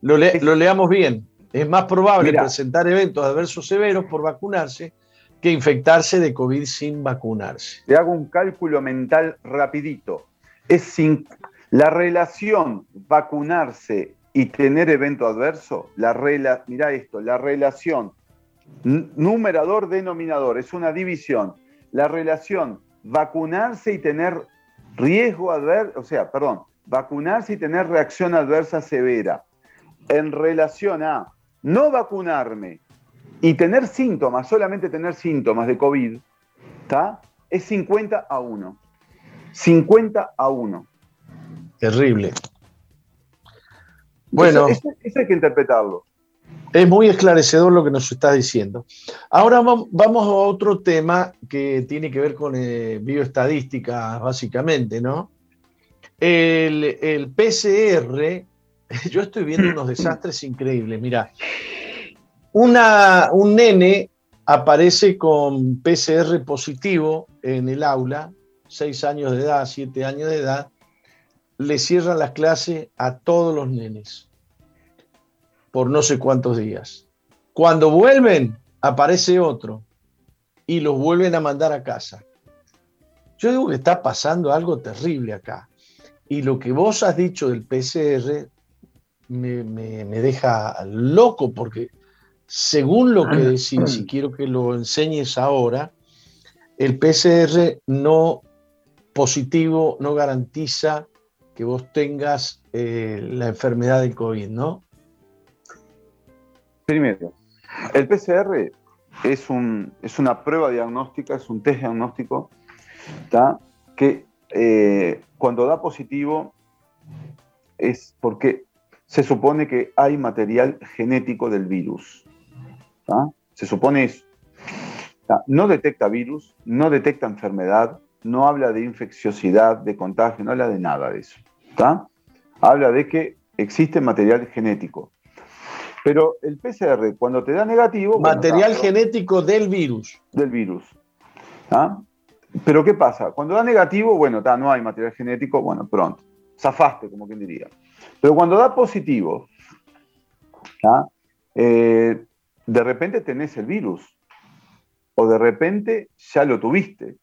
A: lo, leamos bien. Es más probable presentar eventos adversos severos por vacunarse que infectarse de COVID sin vacunarse.
C: Te hago un cálculo mental rapidito. Es sin, la relación vacunarse y tener evento adverso, la mira esto, la relación numerador-denominador, es una división. La relación vacunarse y tener riesgo adverso, o sea, perdón, vacunarse y tener reacción adversa severa, en relación a no vacunarme y tener síntomas, solamente tener síntomas de COVID, ¿está? Es 50 a 1. 50 a 1.
A: Terrible.
C: Bueno, eso, hay que interpretarlo.
A: Es muy esclarecedor lo que nos está diciendo. Ahora vamos a otro tema que tiene que ver con eh, bioestadística, básicamente, ¿no? El, PCR [laughs] yo estoy viendo unos desastres increíbles. Mira, un nene aparece con PCR positivo en el aula, seis años de edad, siete años de edad, le cierran las clases a todos los nenes por no sé cuántos días. Cuando vuelven, aparece otro y los vuelven a mandar a casa. Yo digo que está pasando algo terrible acá. Y lo que vos has dicho del PCR me, deja loco porque según lo que decís, si quiero que lo enseñes ahora, el PCR no positivo no garantiza que vos tengas eh, la enfermedad de COVID, ¿no?
C: Primero, el PCR es, un, es una prueba diagnóstica, es un test diagnóstico que eh, cuando da positivo es porque se supone que hay material genético del virus. Se supone eso. No detecta virus, no detecta enfermedad, no habla de infecciosidad, de contagio, no habla de nada de eso. Habla de que existe material genético. Pero el PCR, cuando te da negativo.
A: Material genético del virus.
C: Del virus. Pero ¿qué pasa? Cuando da negativo, bueno, no hay material genético, bueno, pronto. Zafaste, como quien diría. Pero cuando da positivo, eh, de repente tenés el virus. O de repente ya lo tuviste.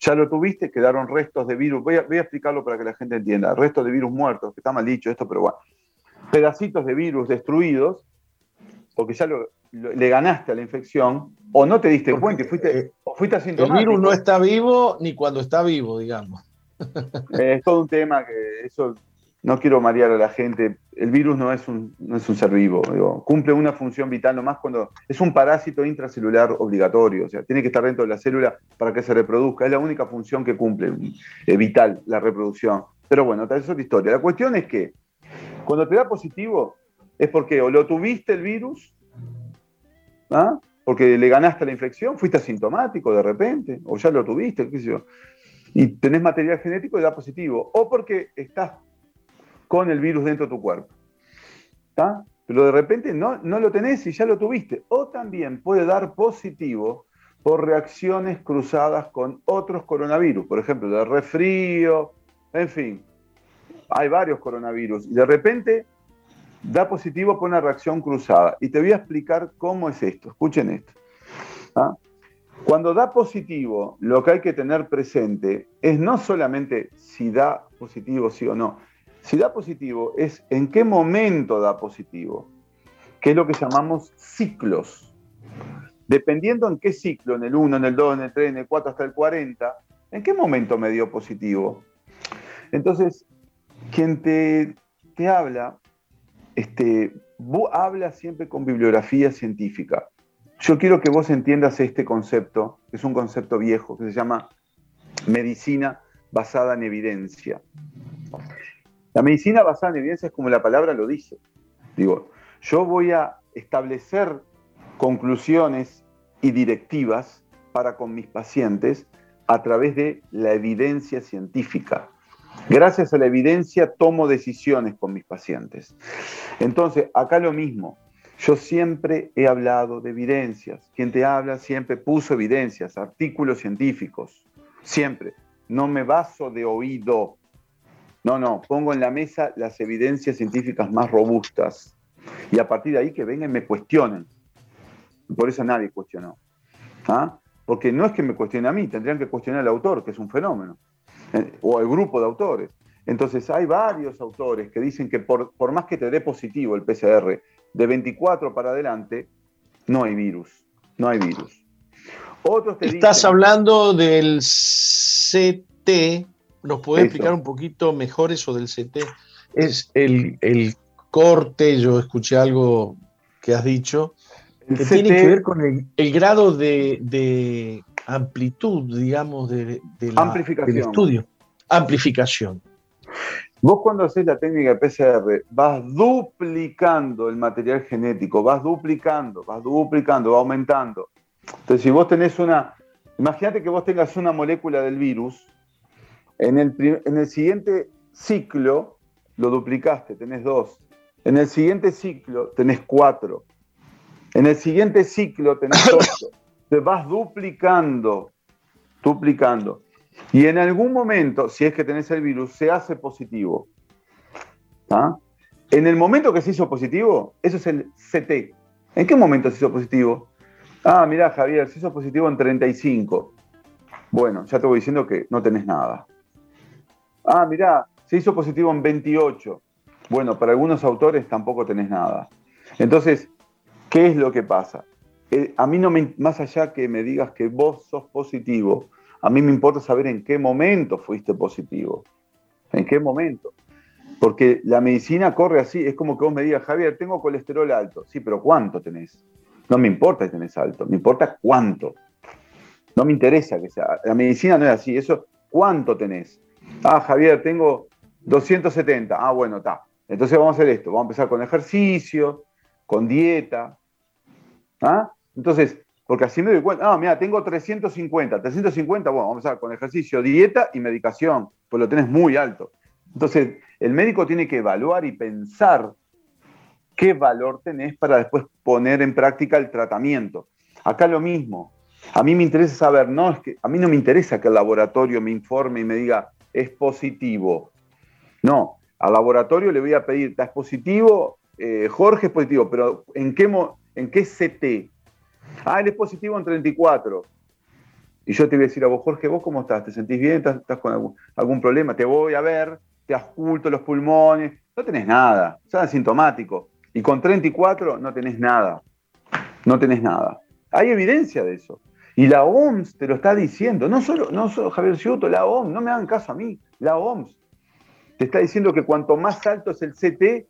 C: Ya lo tuviste, quedaron restos de virus. Voy a, voy a explicarlo para que la gente entienda. Restos de virus muertos, que está mal dicho esto, pero bueno. Pedacitos de virus destruidos, porque ya lo, le ganaste a la infección o no te diste cuenta y fuiste, eh, fuiste asintomático.
A: El virus no está vivo ni cuando está vivo, digamos. [laughs]
C: Es todo un tema que eso no quiero marear a la gente. El virus no es un, no es un ser vivo, cumple una función vital nomás cuando es un parásito intracelular obligatorio, o sea, tiene que estar dentro de la célula para que se reproduzca. Es la única función que cumple, eh, vital, la reproducción. Pero bueno, tal es otra historia. La cuestión es que cuando te da positivo es porque o lo tuviste el virus ¿ah? porque le ganaste la infección, fuiste asintomático de repente, o ya lo tuviste, qué sé yo, y tenés material genético y da positivo, o porque estás con el virus dentro de tu cuerpo. Pero de repente no, no lo tenés y ya lo tuviste. O también puede dar positivo por reacciones cruzadas con otros coronavirus, por ejemplo, de resfrío, en fin. Hay varios coronavirus y de repente da positivo por una reacción cruzada. Y te voy a explicar cómo es esto. Escuchen esto. ¿ah? Cuando da positivo, lo que hay que tener presente es no solamente si da positivo, sí o no. Si da positivo es en qué momento da positivo, que es lo que llamamos ciclos. Dependiendo en qué ciclo, en el 1, en el 2, en el 3, en el 4 hasta el 40, ¿en qué momento me dio positivo? Entonces, quien te, te habla este, vos habla siempre con bibliografía científica. Yo quiero que vos entiendas este concepto, que es un concepto viejo, que se llama medicina basada en evidencia. La medicina basada en evidencia es como la palabra lo dice. Digo, yo voy a establecer conclusiones y directivas para con mis pacientes a través de la evidencia científica. Gracias a la evidencia tomo decisiones con mis pacientes. Entonces, acá lo mismo. Yo siempre he hablado de evidencias. Quien te habla siempre puso evidencias, artículos científicos. Siempre. No me baso de oído. No, no. Pongo en la mesa las evidencias científicas más robustas. Y a partir de ahí que vengan y me cuestionen. Por eso nadie cuestionó. ¿Ah? Porque no es que me cuestionen a mí, tendrían que cuestionar al autor, que es un fenómeno o el grupo de autores. Entonces hay varios autores que dicen que por, más que te dé positivo el PCR, de 24 para adelante, no hay virus. No hay virus.
A: Otros Estás hablando del CT. ¿Nos puede explicar un poquito mejor eso del CT? Es el, corte, yo escuché algo que has dicho, que tiene que ver con el, grado de, amplitud, digamos, de, la, del estudio. Amplificación.
C: Vos cuando haces la técnica de PCR vas duplicando el material genético, vas duplicando, vas duplicando, va aumentando. Entonces, si vos tenés una, imagínate que vos tengas una molécula del virus, en el, en el siguiente ciclo lo duplicaste, tenés 2. En el siguiente ciclo tenés 4. En el siguiente ciclo tenés [coughs] 8. Te vas duplicando, duplicando. Y en algún momento, si es que tenés el virus, se hace positivo. ¿Ah? En el momento que se hizo positivo, eso es el CT. ¿En qué momento se hizo positivo? Ah, mira, Javier, se hizo positivo en 35. Bueno, ya te voy diciendo que no tenés nada. Ah, mira, se hizo positivo en 28. Bueno, para algunos autores tampoco tenés nada. Entonces, ¿qué es lo que pasa? Eh, a mí no me, más allá que me digas que vos sos positivo, a mí me importa saber en qué momento fuiste positivo. ¿En qué momento? Porque la medicina corre así, es como que vos me digas, Javier, tengo colesterol alto. Sí, pero ¿cuánto tenés? No me importa si tenés alto, me importa cuánto. No me interesa que sea. La medicina no es así, eso, ¿cuánto tenés? Ah, Javier, tengo 270. Ah, bueno, está. Entonces vamos a hacer esto, vamos a empezar con ejercicio, con dieta. ¿Ah? Entonces, porque así me doy cuenta, ah, mira, tengo 350, 350, bueno, vamos a empezar con ejercicio, dieta y medicación, pues lo tenés muy alto. Entonces, el médico tiene que evaluar y pensar qué valor tenés para después poner en práctica el tratamiento. Acá lo mismo. A mí me interesa saber, no es que a mí no me interesa que el laboratorio me informe y me diga es positivo. No, al laboratorio le voy a pedir, ¿estás positivo? Eh, Jorge es positivo, pero ¿en qué, ¿en qué CT? Ah, él es positivo en 34. Y yo te voy a decir a vos, Jorge, ¿vos cómo estás? ¿Te sentís bien? ¿Estás, con algún, problema? Te voy a ver, te oculto los pulmones, no tenés nada, sos asintomático. Y con 34 no tenés nada, no tenés nada. Hay evidencia de eso. Y la OMS te lo está diciendo, no solo, no solo Javier Ciuto, la OMS, no me hagan caso a mí, la OMS te está diciendo que cuanto más alto es el CT,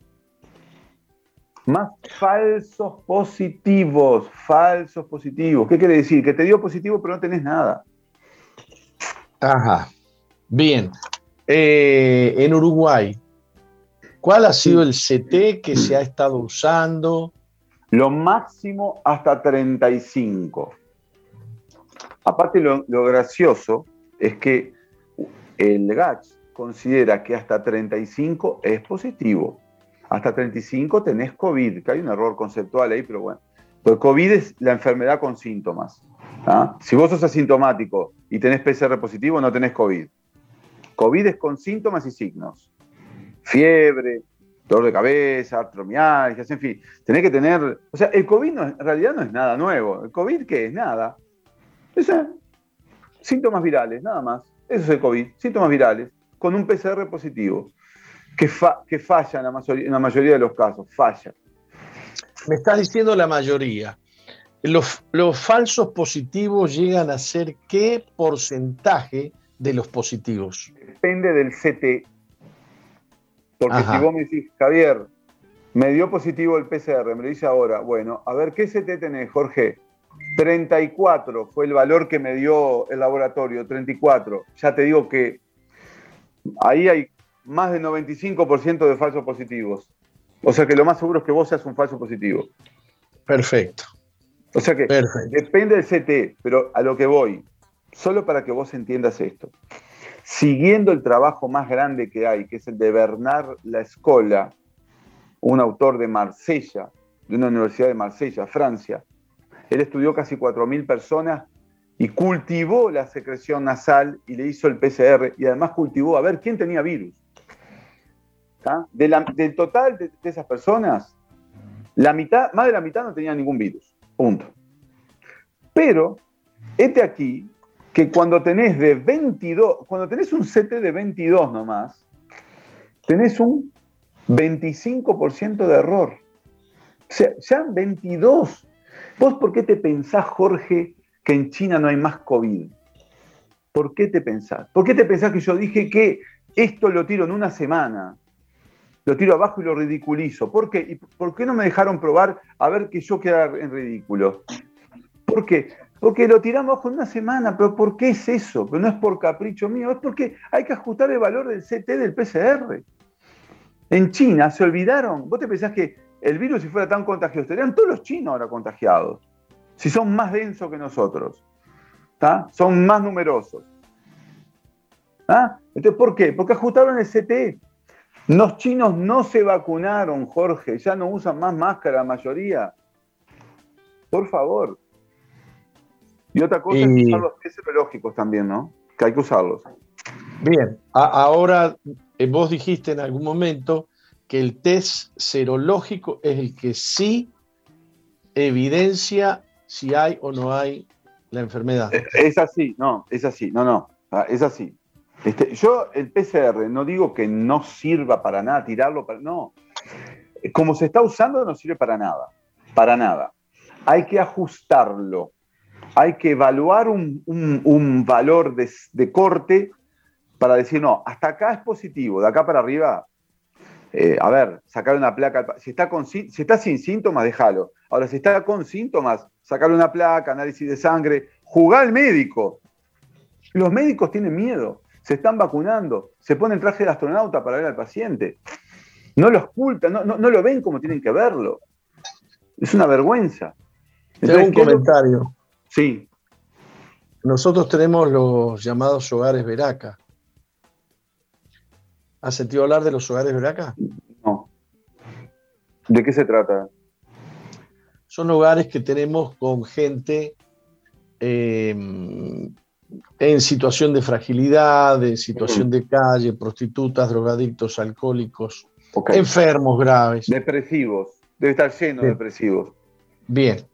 C: más falsos positivos, falsos positivos. ¿Qué quiere decir? Que te dio positivo pero no tenés nada.
A: Ajá. Bien. Eh, en Uruguay, ¿cuál ha sido el CT que se ha estado usando?
C: Lo máximo hasta 35. Aparte, lo, gracioso es que el GACH considera que hasta 35 es positivo. Hasta 35 tenés COVID, que hay un error conceptual ahí, pero bueno. Pues COVID es la enfermedad con síntomas. ¿ah? Si vos sos asintomático y tenés PCR positivo, no tenés COVID. COVID es con síntomas y signos. Fiebre, dolor de cabeza, artromialgias, en fin. Tenés que tener... O sea, el COVID en realidad no es nada nuevo. ¿El COVID qué es? Nada. Es, síntomas virales, nada más. Eso es el COVID, síntomas virales, con un PCR positivo, que, que falla en la, mayoría, en la mayoría de los casos, falla.
A: Me estás diciendo la mayoría. Los, los, falsos positivos llegan a ser qué porcentaje de los positivos?
C: Depende del CT. Porque si vos me decís, Javier, me dio positivo el PCR, me lo dice ahora, bueno, a ver, ¿qué CT tenés, Jorge? 34 fue el valor que me dio el laboratorio, 34. Ya te digo que ahí hay más del 95% de falsos positivos. O sea que lo más seguro es que vos seas un falso positivo.
A: Perfecto.
C: O sea que depende del CT, pero a lo que voy, solo para que vos entiendas esto. Siguiendo el trabajo más grande que hay, que es el de Bernard La Escola, un autor de Marsella, de una universidad de Marsella, Francia. Él estudió casi 4.000 personas y cultivó la secreción nasal y le hizo el PCR y además cultivó a ver quién tenía virus. Del total de, de, esas personas, la mitad, más de la mitad no tenía ningún virus. Punto. Pero, este aquí, que cuando tenés de 22, cuando tenés un CT de 22 nomás, tenés un 25% de error. O sea, ya 22. ¿Vos por qué te pensás, Jorge, que en China no hay más COVID? ¿Por qué te pensás? ¿Por qué te pensás que yo dije que esto lo tiro en una semana? Lo tiro abajo y lo ridiculizo. ¿Por qué? ¿Y ¿Por qué no me dejaron probar a ver que yo quedara en ridículo? ¿Por qué? Porque lo tiramos con una semana, pero ¿por qué es eso? Pero no es por capricho mío, es porque hay que ajustar el valor del CT del PCR. En China se olvidaron, vos te pensás que el virus si fuera tan contagioso, estarían todos los chinos ahora contagiados, si son más densos que nosotros, son más numerosos. Entonces, ¿por qué? Porque ajustaron el CT. Los chinos no se vacunaron, Jorge, ya no usan más máscara la mayoría. Por favor. Y otra cosa es usar los test serológicos también, ¿no? Que hay que usarlos.
A: Bien, ahora eh, vos dijiste en algún momento que el test serológico es el que sí evidencia si hay o no hay la enfermedad.
C: Es así, no, es así, no, no, ah, es así. Este, yo el PCR no digo que no sirva para nada, tirarlo para... No, como se está usando no sirve para nada, para nada. Hay que ajustarlo, hay que evaluar un, valor de, corte para decir, no, hasta acá es positivo, de acá para arriba, eh, a ver, sacar una placa, si está, si está sin síntomas, déjalo. Ahora, si está con síntomas, sacarle una placa, análisis de sangre, jugar al médico. Los médicos tienen miedo se están vacunando, se pone el traje de astronauta para ver al paciente. No lo ocultan, no, lo ven como tienen que verlo. Es una vergüenza.
A: Tengo un comentario.
C: Sí.
A: Nosotros tenemos los llamados hogares Veraca. ¿Has sentido hablar de los hogares Veraca?
C: No. ¿De qué se trata?
A: Son hogares que tenemos con gente eh, en situación de fragilidad, en situación de calle, prostitutas, drogadictos, alcohólicos, enfermos graves.
C: Depresivos, debe estar lleno de depresivos.
A: Bien.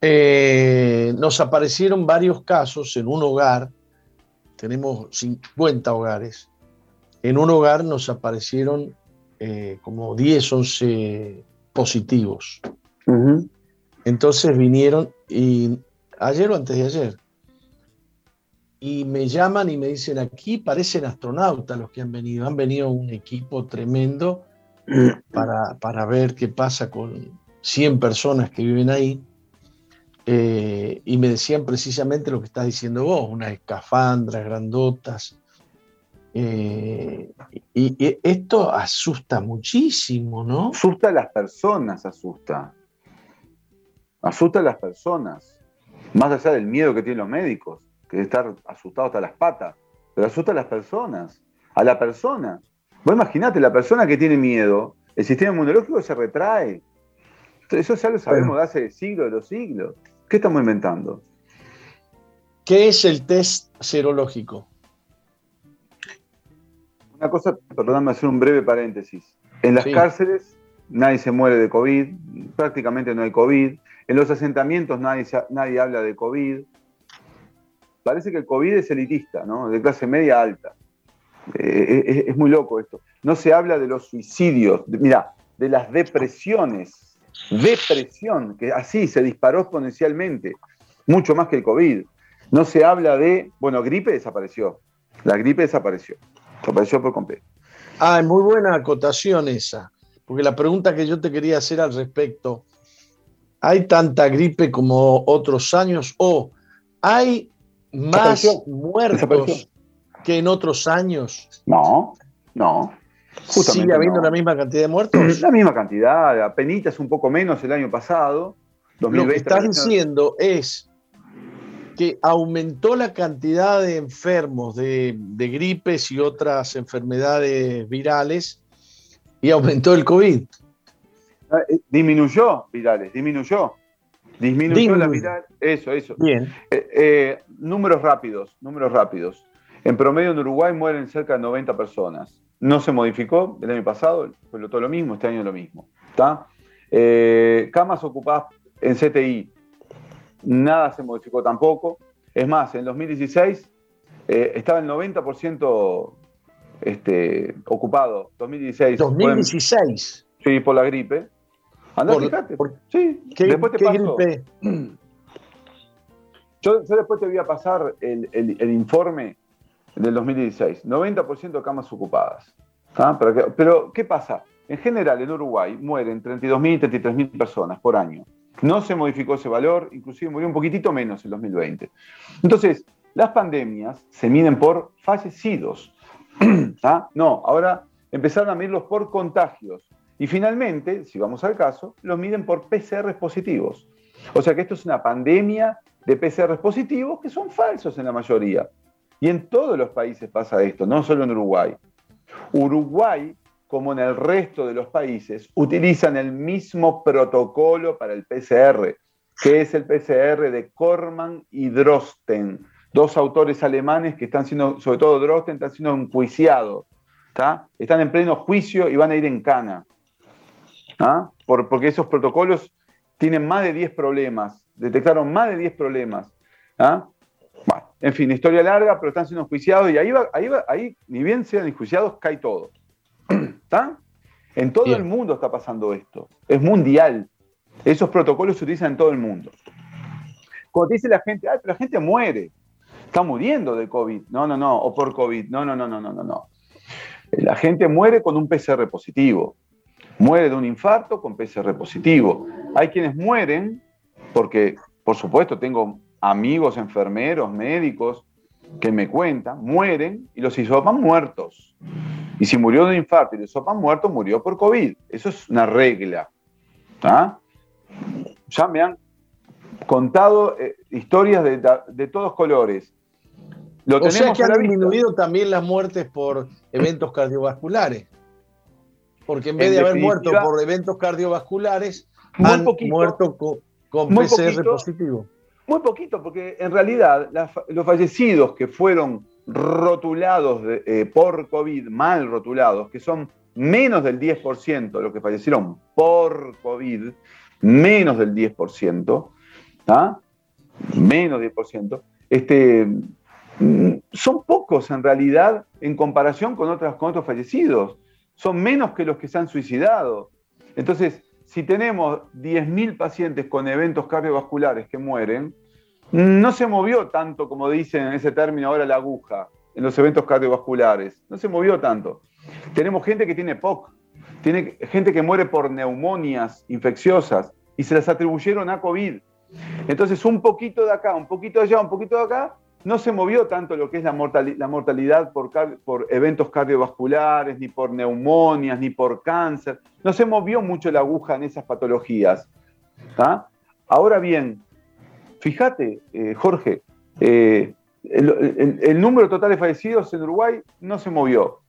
A: Eh, nos aparecieron varios casos en un hogar, tenemos 50 hogares, en un hogar nos aparecieron eh, como 10, 11 positivos. Entonces vinieron y ayer o antes de ayer, y me llaman y me dicen, aquí parecen astronautas los que han venido, han venido un equipo tremendo para, para ver qué pasa con 100 personas que viven ahí. Eh, y me decían precisamente lo que estás diciendo vos, unas escafandras grandotas. Eh, y, y, esto asusta muchísimo, ¿no?
C: Asusta a las personas, asusta. Asusta a las personas. Más allá del miedo que tienen los médicos que estar asustado hasta las patas, pero asusta a las personas, a la persona. Vos imaginate, la persona que tiene miedo, el sistema inmunológico se retrae. Eso ya lo sabemos de hace siglos de los siglos. ¿Qué estamos inventando?
A: ¿Qué es el test serológico?
C: Una cosa, perdóname hacer un breve paréntesis. En las cárceles nadie se muere de COVID, prácticamente no hay COVID. En los asentamientos nadie, nadie habla de COVID parece que el COVID es elitista, ¿no? De clase media alta. Eh, es, muy loco esto. No se habla de los suicidios, mira, de las depresiones. Depresión, que así se disparó exponencialmente, mucho más que el COVID. No se habla de, bueno, gripe desapareció. La gripe desapareció. Desapareció por completo.
A: Ah, es muy buena acotación esa, porque la pregunta que yo te quería hacer al respecto, ¿hay tanta gripe como otros años o hay más muertos que en otros años.
C: No, no.
A: ¿Sigue habiendo la misma cantidad de muertos? [clears throat]
C: La misma cantidad, apenas un poco menos el año pasado.
A: Lo que estás diciendo es que aumentó la cantidad de enfermos de, gripes y otras enfermedades virales y aumentó el COVID.
C: Ah, eh, disminuyó virales, disminuyó. Disminuyó la mitad. Eso, eso.
A: Bien.
C: Eh, eh, números rápidos, números rápidos. En promedio en Uruguay mueren cerca de 90 personas. No se modificó el año pasado, fue todo lo mismo, este año lo mismo. ¿está? Eh, camas ocupadas en CTI, nada se modificó tampoco. Es más, en 2016 estaba el 90% este, ocupado. 2016.
A: 2016.
C: sí, por la gripe. Andá, fíjate. sí, después te paso. [clears throat] Yo, después te voy a pasar el, informe del 2016. 90% de camas ocupadas. ¿Ah? Pero, ¿qué pasa? En general, en Uruguay mueren 32.000 y 33.000 personas por año. No se modificó ese valor, inclusive murió un poquitito menos en 2020. Entonces, las pandemias se miden por fallecidos. [clears throat] ¿Ah? No, ahora empezaron a medirlos por contagios. Y finalmente, si vamos al caso, los miden por PCR positivos. O sea que esto es una pandemia de PCR positivos que son falsos en la mayoría. Y en todos los países pasa esto, no solo en Uruguay. Uruguay como en el resto de los países, utilizan el mismo protocolo para el PCR, que es el PCR de Korman y Drosten, dos autores alemanes que están siendo, sobre todo Drosten, están siendo enjuiciados. Están en pleno juicio y van a ir en cana. Porque esos protocolos tienen más de 10 problemas, detectaron más de 10 problemas. en fin, historia larga, pero están siendo enjuiciados y ahí, va, ahí, va, ahí ni bien sean enjuiciados, cae todo. [clears throat] ¿Está? En todo el mundo está pasando esto. Es mundial. Esos protocolos se utilizan en todo el mundo. Cuando te dice la gente, ay, pero la gente muere. Está muriendo de COVID. No, no, no. O por COVID. No, no, no, no, no, no. La gente muere con un PCR positivo. Muere de un infarto con PCR positivo. Hay quienes mueren porque, por supuesto, tengo amigos enfermeros, médicos, que me cuentan, mueren y los hisopan muertos. Y si murió de un infarto y de hisopan muerto, murió por COVID. Eso es una regla. Ya me han contado eh, historias de, todos colores.
A: Lo o sea que han disminuido también las muertes por eventos cardiovasculares. Porque en vez de haber muerto por eventos cardiovasculares, han muerto con, con PCR positivo.
C: Muy poquito, porque en realidad los fallecidos que fueron rotulados eh, por COVID, mal rotulados, que son menos del 10% de los que fallecieron por COVID, menos del 10%, ¿ah? menos del 10%, este, mm, son pocos en realidad en comparación con, otras, con otros fallecidos. Son menos que los que se han suicidado. Entonces, si tenemos 10.000 pacientes con eventos cardiovasculares que mueren, no se movió tanto como dicen en ese término ahora la aguja en los eventos cardiovasculares. No se movió tanto. Tenemos gente que tiene POC, tiene gente que muere por neumonias infecciosas y se las atribuyeron a COVID. Entonces, un poquito de acá, un poquito de allá, un poquito de acá, no se movió tanto lo que es la, mortalidad por, eventos cardiovasculares, ni por neumonias, ni por cáncer. No se movió mucho la aguja en esas patologías. Ahora bien, fíjate, eh, Jorge, eh, el, número total de fallecidos en Uruguay no se movió.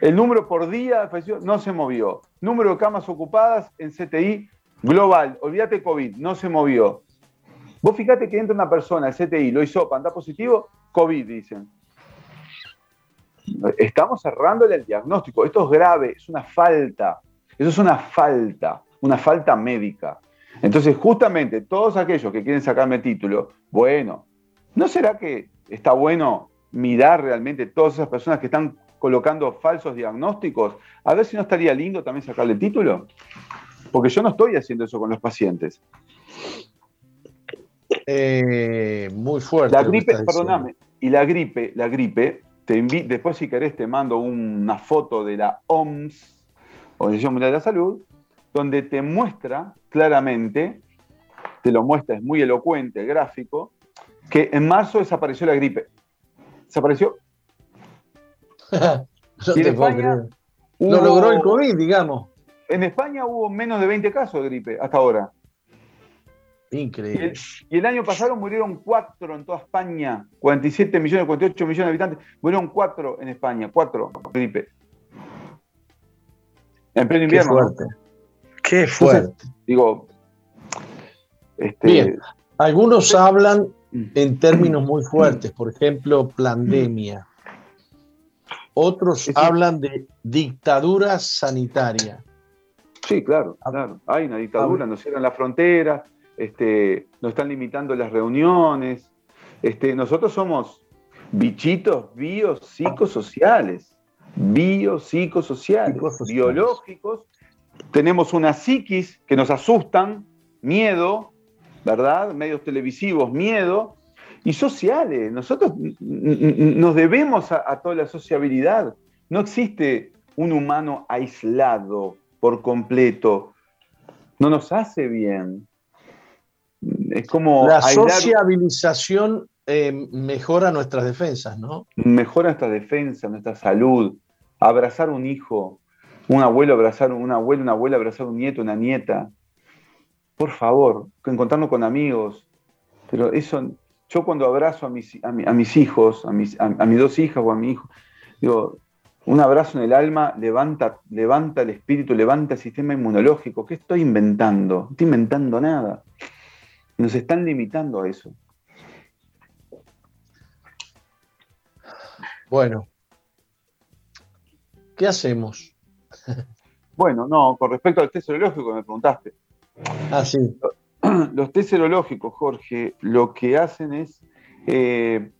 C: El número por día de fallecidos no se movió. Número de camas ocupadas en CTI global, olvídate COVID, no se movió. Vos fíjate que entra una persona al CTI, lo hizo, anda positivo, COVID, dicen. Estamos cerrándole el diagnóstico. Esto es grave, es una falta. Eso es una falta, una falta médica. Entonces, justamente todos aquellos que quieren sacarme título, bueno, ¿no será que está bueno mirar realmente todas esas personas que están colocando falsos diagnósticos? A ver si no estaría lindo también sacarle título. Porque yo no estoy haciendo eso con los pacientes.
A: Eh, muy fuerte.
C: La gripe, perdóname, y la gripe, la gripe, te después si querés te mando una foto de la OMS, Organización Mundial de la Salud, donde te muestra claramente, te lo muestra, es muy elocuente el gráfico, que en marzo desapareció la gripe. Desapareció. [laughs]
A: Lo logró el COVID, digamos.
C: En España hubo menos de 20 casos de gripe hasta ahora.
A: Increíble.
C: Y el, año pasado murieron cuatro en toda España, 47 millones, 48 millones de habitantes, murieron cuatro en España, cuatro gripe. En pleno invierno.
A: Qué fuerte. Qué fuerte.
C: digo,
A: este, Bien. Algunos hablan en términos muy fuertes, por ejemplo, pandemia. Otros hablan de dictadura sanitaria.
C: Sí, claro, claro. Hay una dictadura, nos cierran la frontera, este, nos están limitando las reuniones. Este, nosotros somos bichitos biopsicosociales, biopsicosociales, biológicos. Tenemos una psiquis que nos asustan, miedo, ¿verdad? Medios televisivos, miedo, y sociales. Nosotros nos debemos a toda la sociabilidad. No existe un humano aislado por completo. No nos hace bien.
A: Es como. La sociabilización eh, mejora nuestras defensas, ¿no?
C: Mejora nuestra defensa, nuestra salud. Abrazar un hijo, un abuelo abrazar un abuelo, una abuela abrazar un nieto, una nieta. Por favor, encontrarnos con amigos. Pero eso, yo cuando abrazo a mis, a, mis hijos, a mis, a, mis dos hijas o a mi hijo, digo, Un abrazo en el alma levanta, levanta el espíritu, levanta el sistema inmunológico. ¿Qué estoy inventando? No estoy inventando nada. Nos están limitando a eso.
A: Bueno, ¿qué hacemos?
C: Bueno, no, con respecto al test serológico me preguntaste.
A: Ah, sí.
C: Los test serológicos, Jorge, lo que hacen es. Eh,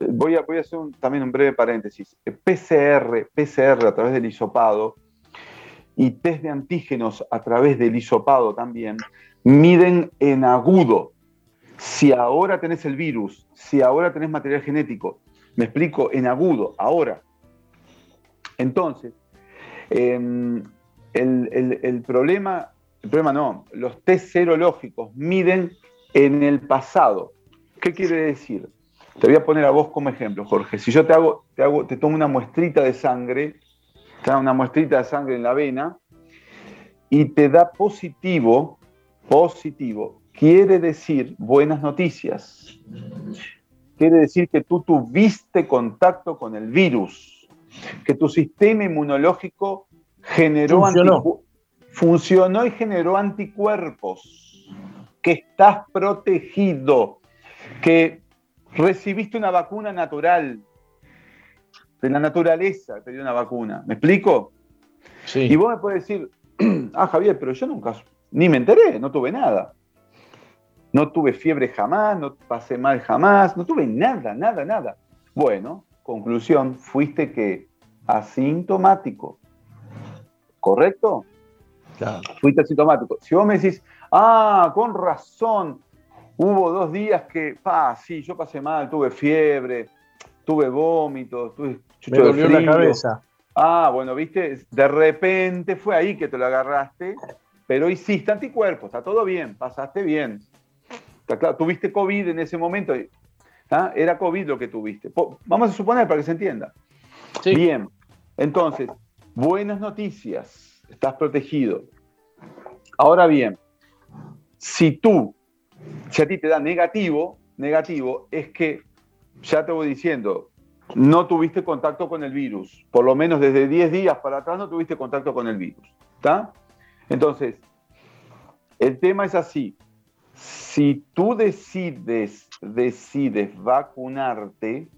C: voy, a, voy a hacer también un breve paréntesis. PCR, PCR a través del hisopado y test de antígenos a través del hisopado también miden en agudo si ahora tenés el virus, si ahora tenés material genético. Me explico, en agudo, ahora. Entonces, em, el, problema, el problema no, los test serológicos miden en el pasado. ¿Qué quiere decir? Te voy a poner a vos como ejemplo, Jorge. Si yo te hago, te hago, te tomo una muestrita de sangre, te da una muestrita de sangre en la vena y te da positivo, positivo, quiere decir buenas noticias. Quiere decir que tú tuviste contacto con el virus, que tu sistema inmunológico generó funcionó, funcionó y generó anticuerpos, que estás protegido, que recibiste una vacuna natural, de la naturaleza te dio una vacuna. ¿Me explico? Sí. Y vos me puedes decir, [clears throat] ah, Javier, pero yo nunca, ni me enteré, no tuve nada. No tuve fiebre jamás, no pasé mal jamás, no tuve nada, nada, nada. Bueno, conclusión, fuiste que asintomático. ¿Correcto? Claro. Fuiste asintomático. Si vos me decís, ah, con razón, hubo dos días que, pa, sí, yo pasé mal, tuve fiebre, tuve vómitos, tuve
A: chucho me dolió la cabeza.
C: Ah, bueno, viste, de repente fue ahí que te lo agarraste, pero hiciste anticuerpos, está todo bien, pasaste bien. Claro, tuviste COVID en ese momento, ¿ah? era COVID lo que tuviste. Vamos a suponer para que se entienda. Bien, entonces, buenas noticias, estás protegido. Ahora bien, si tú, si a ti te da negativo, negativo, es que, ya te voy diciendo, no tuviste contacto con el virus. Por lo menos desde 10 días para atrás no tuviste contacto con el virus. ¿Está? Entonces, el tema es así. Si tú decides, vacunarte,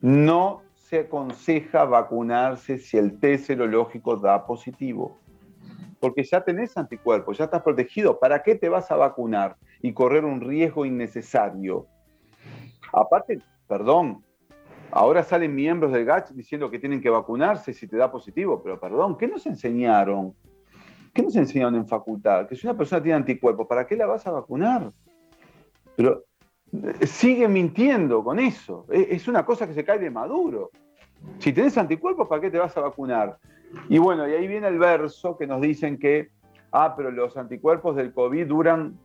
C: no se aconseja vacunarse si el test serológico da positivo. Porque ya tenés anticuerpos, ya estás protegido. ¿Para qué te vas a vacunar y correr un riesgo innecesario? Aparte, perdón, ahora salen miembros del GACH diciendo que tienen que vacunarse si te da positivo, pero perdón, ¿qué nos enseñaron? ¿Qué nos enseñaron en facultad? Que si una persona tiene anticuerpos, ¿para qué la vas a vacunar? Pero eh, sigue mintiendo con eso. Es una cosa que se cae de maduro. Si tenés anticuerpos, ¿para qué te vas a vacunar? Y bueno, y ahí viene el verso que nos dicen que, ah, pero los anticuerpos del COVID duran,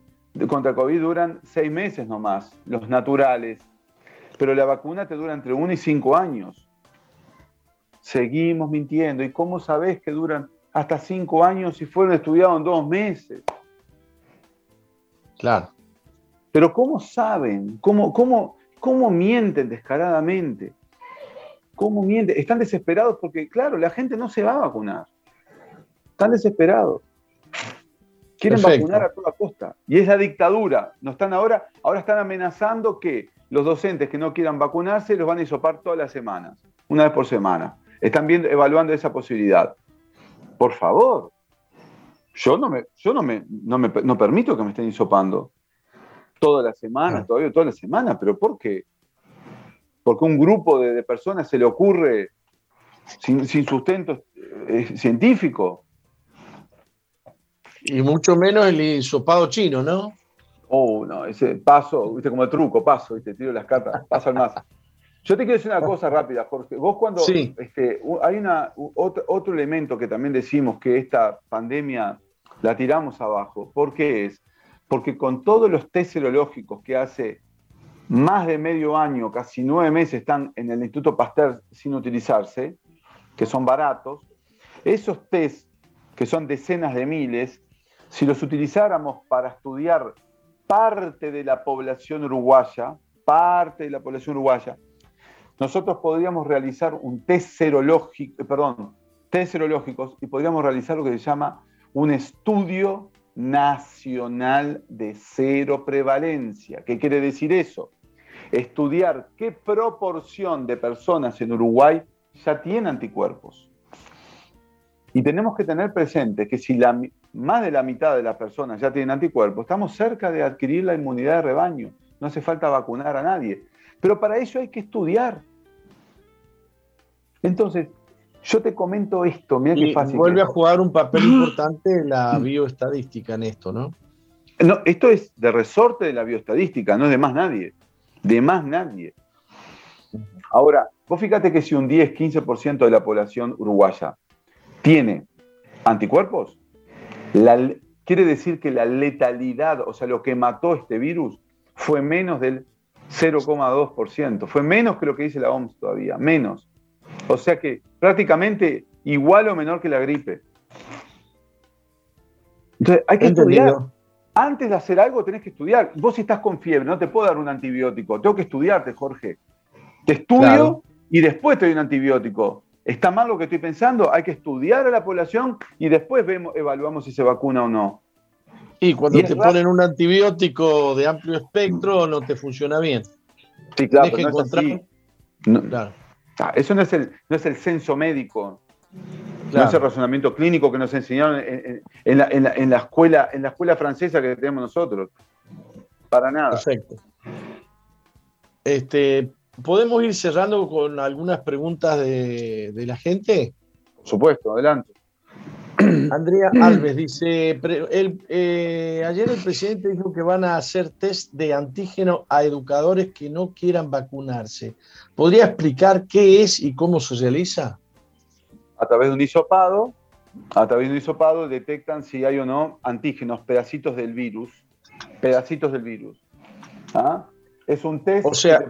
C: contra el COVID duran seis meses nomás, los naturales. Pero la vacuna te dura entre uno y cinco años. Seguimos mintiendo. ¿Y cómo sabés que duran hasta cinco años y fueron estudiados en dos meses.
A: Claro.
C: Pero ¿cómo saben? ¿Cómo, cómo, cómo mienten descaradamente? ¿Cómo mienten? Están desesperados porque, claro, la gente no se va a vacunar. Están desesperados. Quieren vacunar a toda costa. Y es la dictadura. No están ahora, ahora están amenazando que los docentes que no quieran vacunarse los van a hisopar todas las semanas, una vez por semana. Están viendo, evaluando esa posibilidad por favor, yo no me, yo no me, no permito que me estén hisopando toda la semana, todavía toda la semana, pero ¿por qué? Porque un grupo de, personas se le ocurre sin, sustento eh, científico.
A: Y mucho menos el hisopado chino, ¿no?
C: Oh, no, ese paso, viste, como el truco, paso, viste, tiro las cartas, paso al más. Yo te quiero decir una cosa rápida, Jorge. Vos cuando este, hay una, otro, elemento que también decimos que esta pandemia la tiramos abajo. ¿Por qué es? Porque con todos los test serológicos que hace más de medio año, casi nueve meses están en el Instituto Pasteur sin utilizarse, que son baratos, esos test, que son decenas de miles, si los utilizáramos para estudiar parte de la población uruguaya, parte de la población uruguaya, nosotros podríamos realizar un test serológico, eh, perdón, serológicos y podríamos realizar lo que se llama un estudio nacional de cero prevalencia. ¿Qué quiere decir eso? Estudiar qué proporción de personas en Uruguay ya tiene anticuerpos. Y tenemos que tener presente que si la, más de la mitad de las personas ya tienen anticuerpos, estamos cerca de adquirir la inmunidad de rebaño. No hace falta vacunar a nadie. Pero para eso hay que estudiar. Entonces, yo te comento esto, mira qué fácil.
A: Vuelve a jugar un papel [clears throat] importante la bioestadística en esto, ¿no?
C: No, esto es de resorte de la bioestadística, no es de más nadie. De más nadie. Ahora, vos fíjate que si un 10-15% de la población uruguaya tiene anticuerpos, quiere decir que la letalidad, o sea, lo que mató este virus, fue menos del 0,2%. Fue menos que lo que dice la OMS todavía, menos. O sea que prácticamente igual o menor que la gripe. Entonces, hay que estudiar. Antes de hacer algo tenés que estudiar. Vos si estás con fiebre, no te puedo dar un antibiótico. Tengo que estudiarte, Jorge. Te estudio y después te doy un antibiótico. ¿Está mal lo que estoy pensando? Hay que estudiar a la población y después vemos, evaluamos si se vacuna o no.
A: Y cuando te ponen un antibiótico de amplio espectro, no te funciona bien.
C: Sí, claro. encontrar... claro. Ah, eso no es el, no es el censo médico, no es el razonamiento clínico que nos enseñaron en, la, escuela, en la escuela francesa que tenemos nosotros. Para nada.
A: Perfecto. Este, ¿Podemos ir cerrando con algunas preguntas de, la gente?
C: Por supuesto, adelante. [clears throat]
A: Andrea Alves dice, eh, ayer el presidente dijo que van a hacer test de antígeno a educadores que no quieran vacunarse. ¿Podría explicar qué es y cómo se realiza?
C: A través de un hisopado, a través de un hisopado detectan si hay o no antígenos, pedacitos del virus, pedacitos del virus. ¿Ah? Es un test.
A: O sea,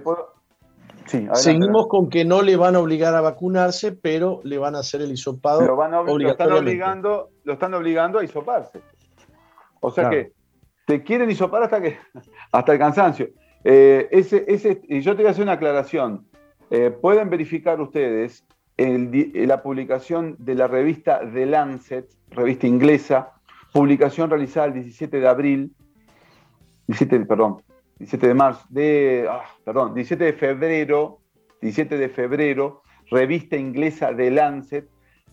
A: seguimos con que no le van a obligar a vacunarse, pero le van a hacer el hisopado.
C: Lo, van lo están obligando, lo están obligando a hisoparse. O sea que te quieren hisopar hasta que [laughs] hasta el cansancio. Eh, ese, ese, y yo te voy a hacer una aclaración. Eh, pueden verificar ustedes la publicación de la revista The Lancet, revista inglesa, publicación realizada el 17 de abril, 17, perdón, 17 de marzo, de, ah, perdón, 17 de febrero, 17 de febrero, revista inglesa The Lancet,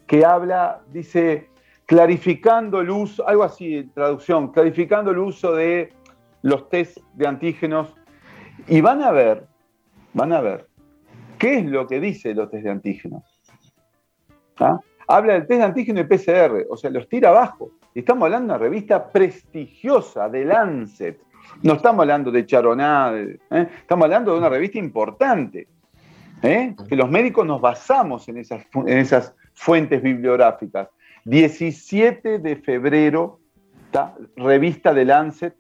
C: que habla, dice, clarificando el uso, algo así, traducción, clarificando el uso de los test de antígenos. Y van a ver, van a ver, ¿qué es lo que dice los test de antígenos? ¿Ah? Habla del test de antígeno y PCR, o sea, los tira abajo. Estamos hablando de una revista prestigiosa, de Lancet, no estamos hablando de charoná, ¿eh? estamos hablando de una revista importante. ¿eh? Que los médicos nos basamos en esas, en esas fuentes bibliográficas. 17 de febrero, revista de Lancet,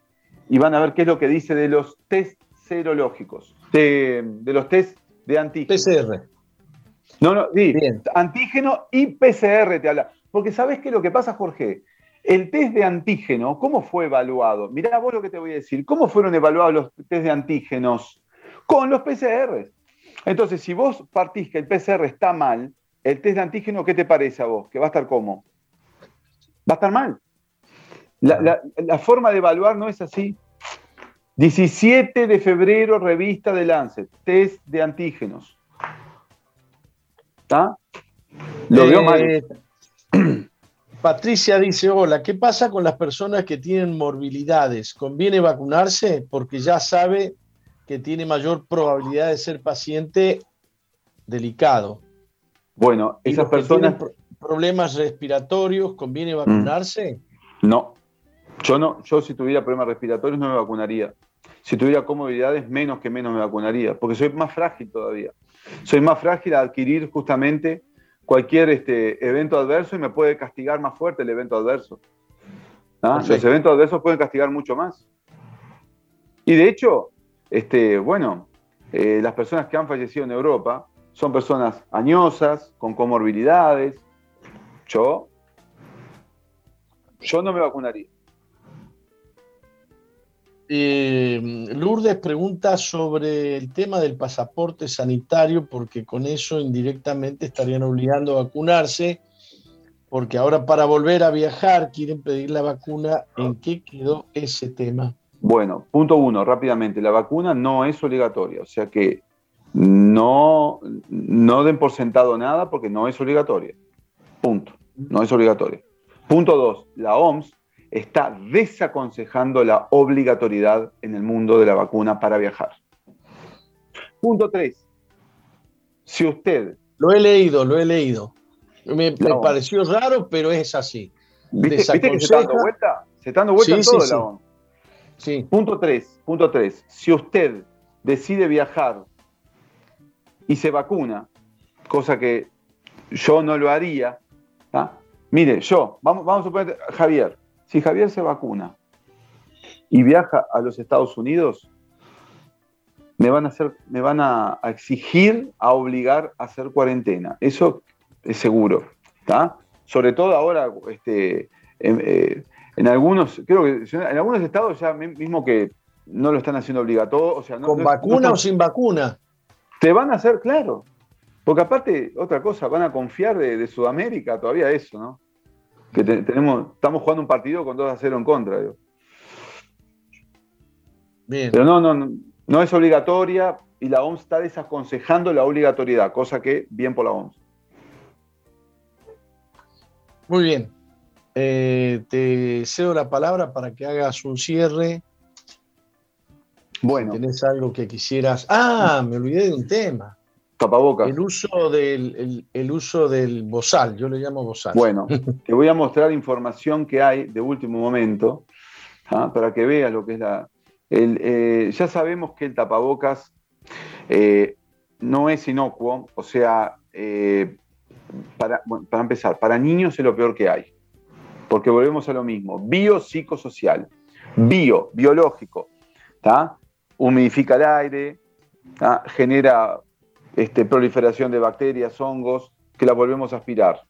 C: y van a ver qué es lo que dice de los test serológicos, de, los test de antígeno.
A: PCR.
C: No, no, sí, antígeno y PCR te habla. Porque ¿sabes qué es lo que pasa, Jorge? El test de antígeno, ¿cómo fue evaluado? Mirá vos lo que te voy a decir. ¿Cómo fueron evaluados los test de antígenos? Con los PCR. Entonces, si vos partís que el PCR está mal, el test de antígeno, ¿qué te parece a vos? ¿Que va a estar cómo? Va a estar mal. La, la forma de evaluar no es así. 17 de febrero, revista de Lancet, test de antígenos. ¿Está?
A: Lo veo mal. Patricia dice, hola, ¿qué pasa con las personas que tienen morbilidades? ¿Conviene vacunarse? Porque ya sabe que tiene mayor probabilidad de ser paciente delicado.
C: Bueno, esas personas...
A: problemas respiratorios, ¿conviene vacunarse?
C: Mm. No, yo no, yo si tuviera problemas respiratorios no me vacunaría. Si tuviera comorbilidades, menos que menos me vacunaría, porque soy más frágil todavía. Soy más frágil a adquirir justamente cualquier este, evento adverso y me puede castigar más fuerte el evento adverso. ¿Ah? Los eventos adversos pueden castigar mucho más. Y de hecho, este, bueno, eh, las personas que han fallecido en Europa son personas añosas, con comorbilidades. Yo, yo no me vacunaría.
A: Eh, Lourdes pregunta sobre el tema del pasaporte sanitario, porque con eso indirectamente estarían obligando a vacunarse, porque ahora para volver a viajar quieren pedir la vacuna. ¿En qué quedó ese tema?
C: Bueno, punto uno, rápidamente, la vacuna no es obligatoria, o sea que no, no den por sentado nada porque no es obligatoria. Punto, no es obligatoria. Punto dos, la OMS está desaconsejando la obligatoriedad en el mundo de la vacuna para viajar. Punto 3. Si usted...
A: Lo he leído, lo he leído. Me, pareció raro, pero es así.
C: ¿Viste, que se está dando vuelta? Se está dando vuelta todo la OMS. Sí. Punto 3. Punto 3. Si usted decide viajar y se vacuna, cosa que yo no lo haría, mire, yo, vamos, vamos a suponer, Javier, si Javier se vacuna y viaja a los Estados Unidos, me van a, hacer, me van a, exigir, a obligar a hacer cuarentena. Eso es seguro. Sobre todo ahora, este, eh, en, algunos, creo que en algunos estados ya mismo que no lo están haciendo obligatorio. O sea,
A: ¿Con vacuna o sin vacuna?
C: Te van a hacer, claro. Porque aparte, otra cosa, van a confiar de, de Sudamérica todavía eso, ¿no? Que tenemos, estamos jugando un partido con 2 a 0 en contra. Bien. Pero no, no, no, es obligatoria y la OMS está desaconsejando la obligatoriedad, cosa que bien por la OMS.
A: Muy bien. Eh, te cedo la palabra para que hagas un cierre. Bueno. ¿Tenés algo que quisieras? Ah, me olvidé de un tema. El uso del, el, uso del bozal, yo le llamo bozal.
C: Bueno, [laughs] te voy a mostrar información que hay de último momento ¿ah? para que veas lo que es la. Eh, ya sabemos que el tapabocas eh, no es inocuo, o sea, eh, para, para empezar, para niños es lo peor que hay, porque volvemos a lo mismo: biopsicosocial, bio, biológico, humidifica el aire, genera este, proliferación de bacterias, hongos, que la volvemos a aspirar.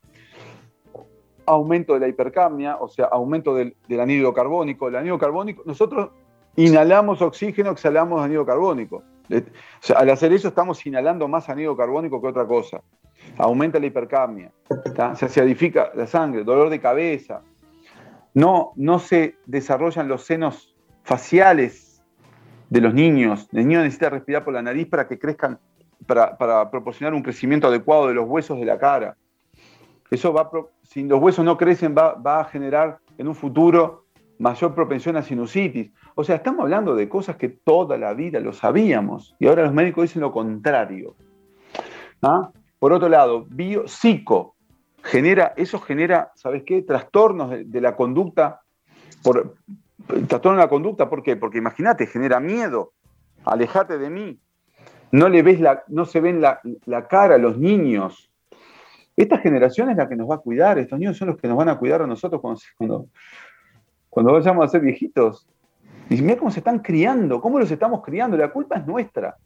C: Aumento de la hipercamia, o sea, aumento del, anhídrido carbónico. El anhídrido carbónico, nosotros inhalamos oxígeno, exhalamos anhídrido carbónico. al hacer eso estamos inhalando más anhídrido carbónico que otra cosa. Aumenta la hipercamia, se acidifica la sangre, dolor de cabeza. No, no se desarrollan los senos faciales de los niños. El niño necesita respirar por la nariz para que crezcan para, proporcionar un crecimiento adecuado de los huesos de la cara. Eso va, si los huesos no crecen, va, a generar en un futuro mayor propensión a sinusitis. O sea, estamos hablando de cosas que toda la vida lo sabíamos y ahora los médicos dicen lo contrario. ¿Ah? Por otro lado, biopsico genera, eso genera, ¿sabes qué? Trastornos de, la conducta. Por, trastorno de la conducta, ¿por qué? Porque imagínate, genera miedo, alejate de mí, no, le ves la, no se ven la, cara a los niños. Esta generación es la que nos va a cuidar, estos niños son los que nos van a cuidar a nosotros cuando, cuando, vayamos a ser viejitos. Y mira cómo se están criando, cómo los estamos criando. La culpa es nuestra.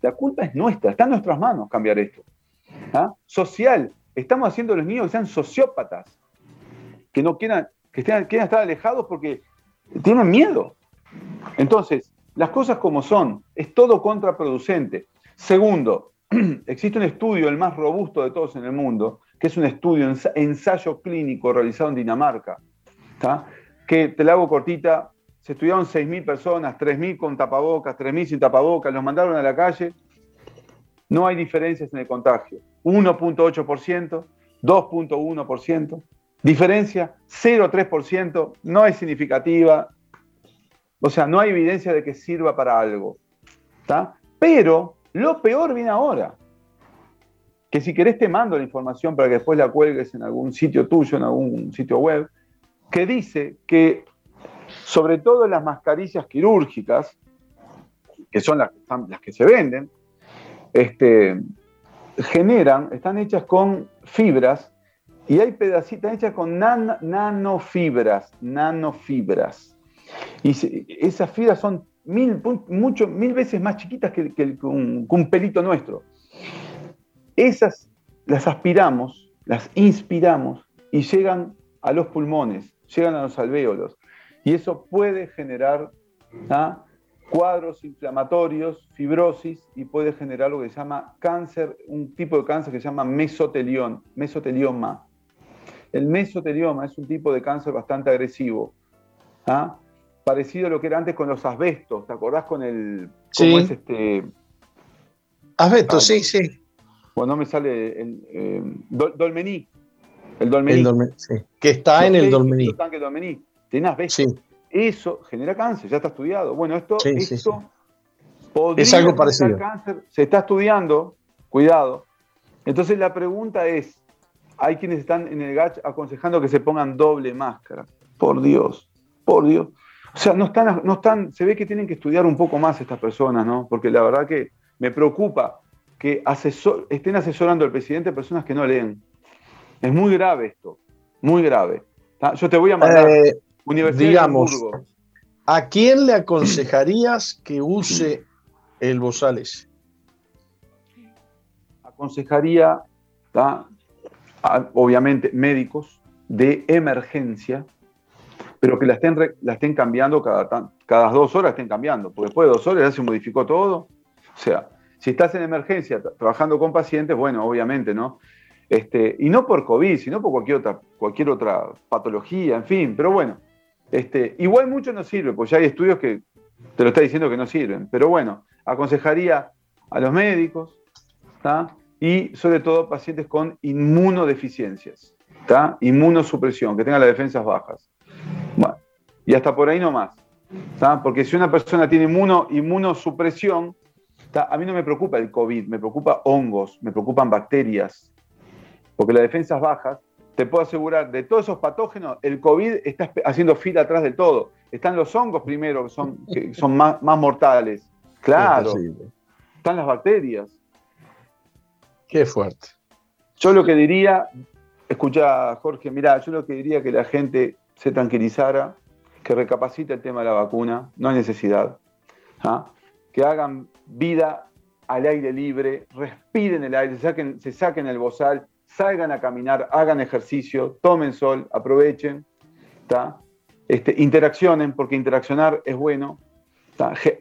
C: La culpa es nuestra. Está en nuestras manos cambiar esto. ¿Ah? Social. Estamos haciendo a los niños que sean sociópatas. Que no quieran, que estén, quieran estar alejados porque tienen miedo. Entonces, las cosas como son, es todo contraproducente. Segundo, [clears throat] existe un estudio, el más robusto de todos en el mundo, que es un estudio, ensayo clínico realizado en Dinamarca, que te la hago cortita, se estudiaron 6.000 personas, 3.000 con tapabocas, 3.000 sin tapabocas, los mandaron a la calle, no hay diferencias en el contagio, 1.8%, 2.1%, diferencia 0.3%, no es significativa, o sea, no hay evidencia de que sirva para algo. Pero lo peor viene ahora. Que si querés te mando la información para que después la cuelgues en algún sitio tuyo, en algún sitio web, que dice que sobre todo las mascarillas quirúrgicas, que son las, que se venden, este, generan, están hechas con fibras y hay pedacitas hechas con nanofibras, nanofibras. Y esas fibras son mil, mucho, mil veces más chiquitas que, un, pelito nuestro. Esas las aspiramos, las inspiramos y llegan a los pulmones, llegan a los alvéolos. Y eso puede generar ¿ah? cuadros inflamatorios, fibrosis y puede generar lo que se llama cáncer, un tipo de cáncer que se llama mesotelión, mesotelioma. El mesotelioma es un tipo de cáncer bastante agresivo, ¿ah? Parecido a lo que era antes con los asbestos, ¿te acordás con el...
A: ¿Cómo es este... Asbestos, sí, sí.
C: Bueno, no me sale el eh, dolmení. El dolmení.
A: Que está en el dolmení.
C: Tiene asbestos. Eso genera cáncer, ya está estudiado. Bueno, esto, esto podría
A: es algo parecido.
C: cáncer, se está estudiando, cuidado. Entonces la pregunta es, hay quienes están en el GACH aconsejando que se pongan doble máscara. Por Dios, por Dios. O sea, no están, no están, se ve que tienen que estudiar un poco más estas personas, ¿no? Porque la verdad que me preocupa que estén asesorando al presidente personas que no leen. Es muy grave esto, muy grave. Yo te voy a mandar eh,
A: Universidad digamos, ¿a quién le aconsejarías que use el Bozales?
C: Aconsejaría, obviamente, médicos de emergencia, pero que la estén, la estén cambiando cada, cada dos horas, estén cambiando, porque después de dos horas ya se modificó todo. O sea, si estás en emergencia trabajando con pacientes, bueno, obviamente, ¿no? Este, y no por COVID, sino por cualquier otra, cualquier otra patología, en fin, pero bueno, este, igual mucho no sirve, pues ya hay estudios que te lo está diciendo que no sirven, pero bueno, aconsejaría a los médicos y sobre todo pacientes con inmunodeficiencias, inmunosupresión, que tengan las defensas bajas. Bueno, y hasta por ahí no más, porque si una persona tiene inmuno, inmunosupresión, a mí no me preocupa el COVID, me preocupa hongos, me preocupan bacterias, porque las defensas bajas, te puedo asegurar, de todos esos patógenos, el COVID está haciendo fila atrás de todo. Están los hongos primero, que son, son más, mortales. Claro. Están las bacterias.
A: Qué fuerte.
C: Yo lo que diría, escucha Jorge, mira, yo lo que diría que la gente se tranquilizara, que recapacite el tema de la vacuna, no hay necesidad. ¿ah? Que hagan vida al aire libre, respiren el aire, se saquen, se saquen el bozal, salgan a caminar, hagan ejercicio, tomen sol, aprovechen, este, interaccionen, porque interaccionar es bueno,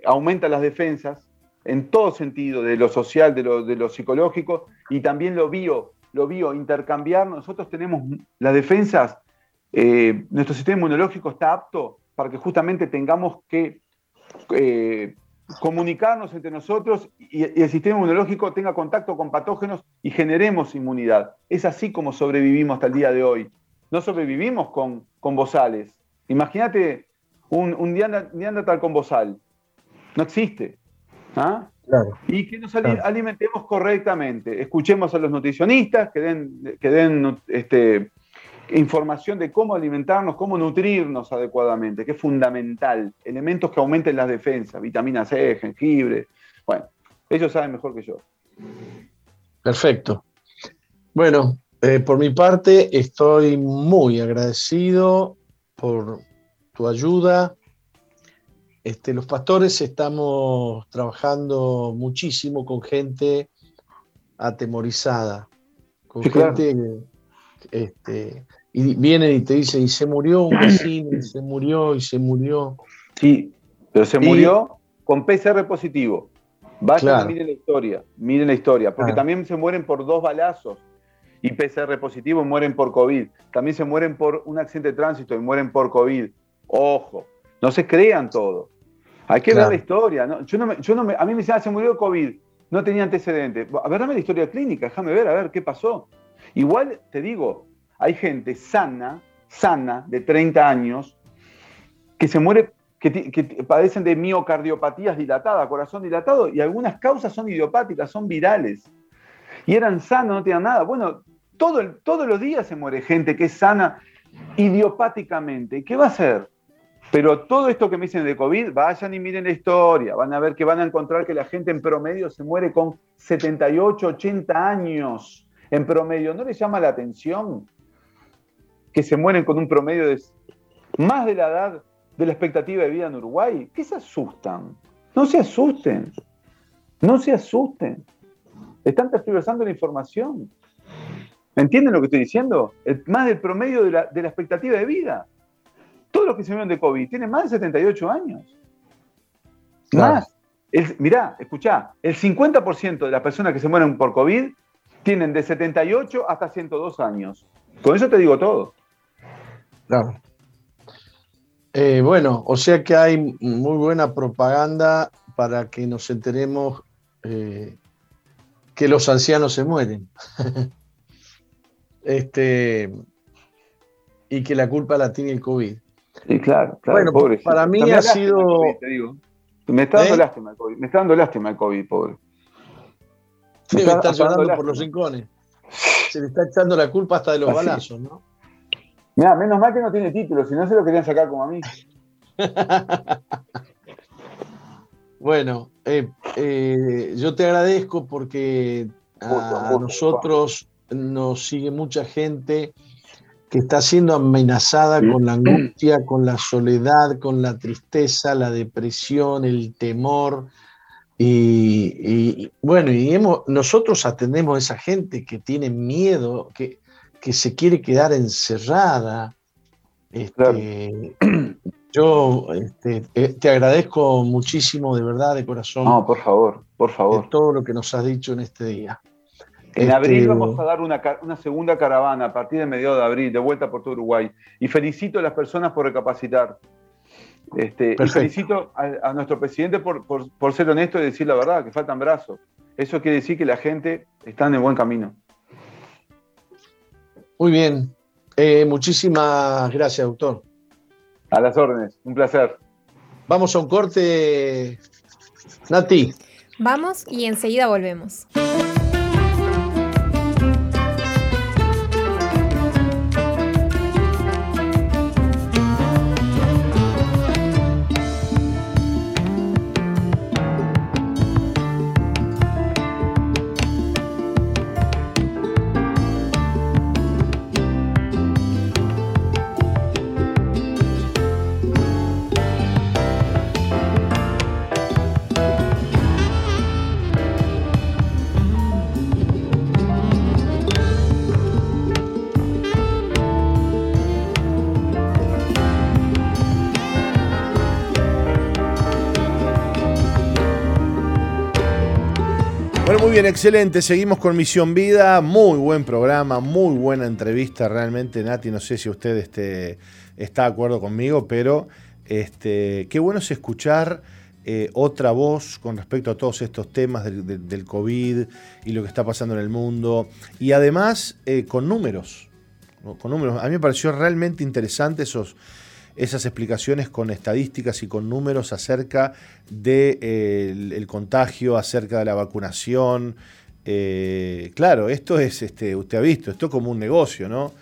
C: aumenta las defensas en todo sentido, de lo social, de lo, de lo psicológico y también lo bio, lo bio, intercambiar. Nosotros tenemos las defensas, eh, nuestro sistema inmunológico está apto para que justamente tengamos que eh, comunicarnos entre nosotros y, el sistema inmunológico tenga contacto con patógenos y generemos inmunidad. Es así como sobrevivimos hasta el día de hoy. No sobrevivimos con, con bozales. Imagínate un, un Neandertal con bozal. No existe. ¿Ah? Y que nos alimentemos correctamente. Escuchemos a los nutricionistas que den, que den este, información de cómo alimentarnos, cómo nutrirnos adecuadamente, que es fundamental. Elementos que aumenten las defensas, vitamina C, jengibre. Bueno, ellos saben mejor que yo.
A: Perfecto. Bueno, eh, por mi parte estoy muy agradecido por tu ayuda. Este, los pastores estamos trabajando muchísimo con gente atemorizada, con gente este, y vienen y te dicen, y se murió un vecino, y se murió, y se murió.
C: Sí, pero se murió con PCR positivo. Vayan miren la historia, miren la historia, porque ah. también se mueren por dos balazos y PCR positivo y mueren por COVID. También se mueren por un accidente de tránsito y mueren por COVID. Ojo, no se crean todo. Hay que ver la historia. Yo no yo no me, a mí me dicen, ah, se murió de COVID, no tenía antecedentes. A ver, dame la historia clínica, déjame ver, a ver qué pasó. Igual te digo, hay gente sana, sana, de 30 años, que se muere, que, padecen de miocardiopatías dilatadas, corazón dilatado, y algunas causas son idiopáticas, son virales. Y eran sanos, no tenían nada. Bueno, todo todos los días se muere gente que es sana idiopáticamente. ¿Qué va a hacer? Pero todo esto que me dicen de COVID, vayan y miren la historia. Van a ver que van a encontrar que la gente en promedio se muere con 78, 80 años en promedio, ¿no les llama la atención que se mueren con un promedio de más de la edad de la expectativa de vida en Uruguay? ¿Qué se asustan? No se asusten, no se asusten. Están tergiversando la información. ¿Entienden lo que estoy diciendo? más del promedio de la, expectativa de vida. Todos los que se mueren de COVID tienen más de 78 años. Más. mirá, escuchá, el 50% de las personas que se mueren por COVID tienen de 78 hasta 102 años. Con eso te digo todo.
A: Claro. Eh, bueno, o sea que hay muy buena propaganda para que nos enteremos eh, que los ancianos se mueren. [laughs] este, y que la culpa la tiene el COVID.
C: Sí, claro, claro.
A: Bueno, para mí ha sido.
C: Me está dando ¿Eh? lástima el COVID. Me está dando lástima el COVID, pobre.
A: Me, está, llorando por los rincones. Se le está echando la culpa hasta de los balazos, ¿no?
C: Mira, menos mal que no tiene título, si no se lo querían sacar como a mí. [laughs]
A: bueno, eh, eh, yo te agradezco porque a, nosotros nos sigue mucha gente que está siendo amenazada con la angustia, con la soledad, con la tristeza, la depresión, el temor. Y, bueno, y hemos, nosotros atendemos a esa gente que tiene miedo, que, que se quiere quedar encerrada. Este, [clears throat] yo este, te agradezco muchísimo, de verdad, de corazón.
C: No, por favor, por favor.
A: todo lo que nos has dicho en este día.
C: En abril este, vamos a dar una, segunda caravana a partir de mediados de abril, de vuelta por todo Uruguay. Y felicito a las personas por recapacitar. Este, y felicito a, nuestro presidente por, ser honesto y decir la verdad, que faltan brazos. Eso quiere decir que la gente está en el buen camino.
A: Muy bien. Eh, muchísimas gracias, doctor.
C: A las órdenes. Un placer.
A: Vamos a un corte, Nati.
B: Vamos y enseguida volvemos.
D: Bien, excelente. Seguimos con Misión Vida. Muy buen programa, muy buena entrevista. Realmente, Nati, no sé si usted este, está de acuerdo conmigo, pero este, qué bueno es escuchar eh, otra voz con respecto a todos estos temas del, COVID y lo que está pasando en el mundo. Y además eh, con números. Con números. A mí me pareció realmente interesante esos esas explicaciones con estadísticas y con números acerca del de, el contagio, acerca de la vacunación. Eh, claro, esto es, este, usted ha visto, esto es como un negocio, ¿no?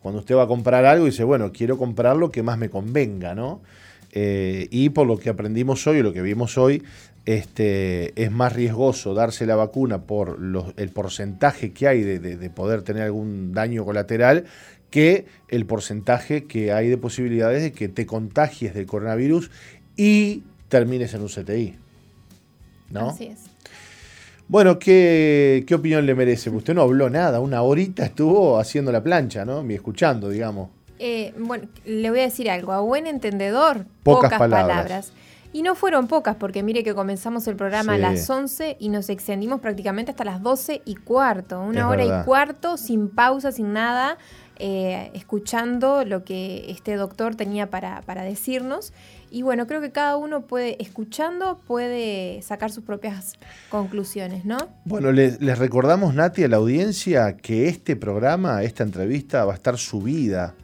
D: Cuando usted va a comprar algo y dice, bueno, quiero comprar lo que más me convenga, ¿no? Eh, y por lo que aprendimos hoy, lo que vimos hoy, este, es más riesgoso darse la vacuna por el porcentaje que hay de, poder tener algún daño colateral que el porcentaje que hay de posibilidades de que te contagies del coronavirus y termines en un CTI. ¿No?
B: Así es.
D: Bueno, ¿qué, opinión le merece? Usted no habló nada, una horita estuvo haciendo la plancha, ¿no? Y escuchando, digamos.
B: Eh, bueno, le voy a decir algo, a buen entendedor, pocas, palabras. Y no fueron pocas, porque mire que comenzamos el programa a las 11 y nos extendimos prácticamente hasta las 12 y cuarto. Una hora y cuarto, sin pausa, sin nada. Eh, escuchando lo que este doctor tenía para, decirnos. Y bueno, creo que cada uno puede, escuchando, puede sacar sus propias conclusiones, ¿no?
D: Bueno, les, les recordamos, Nati, a la audiencia que este programa, esta entrevista va a estar subida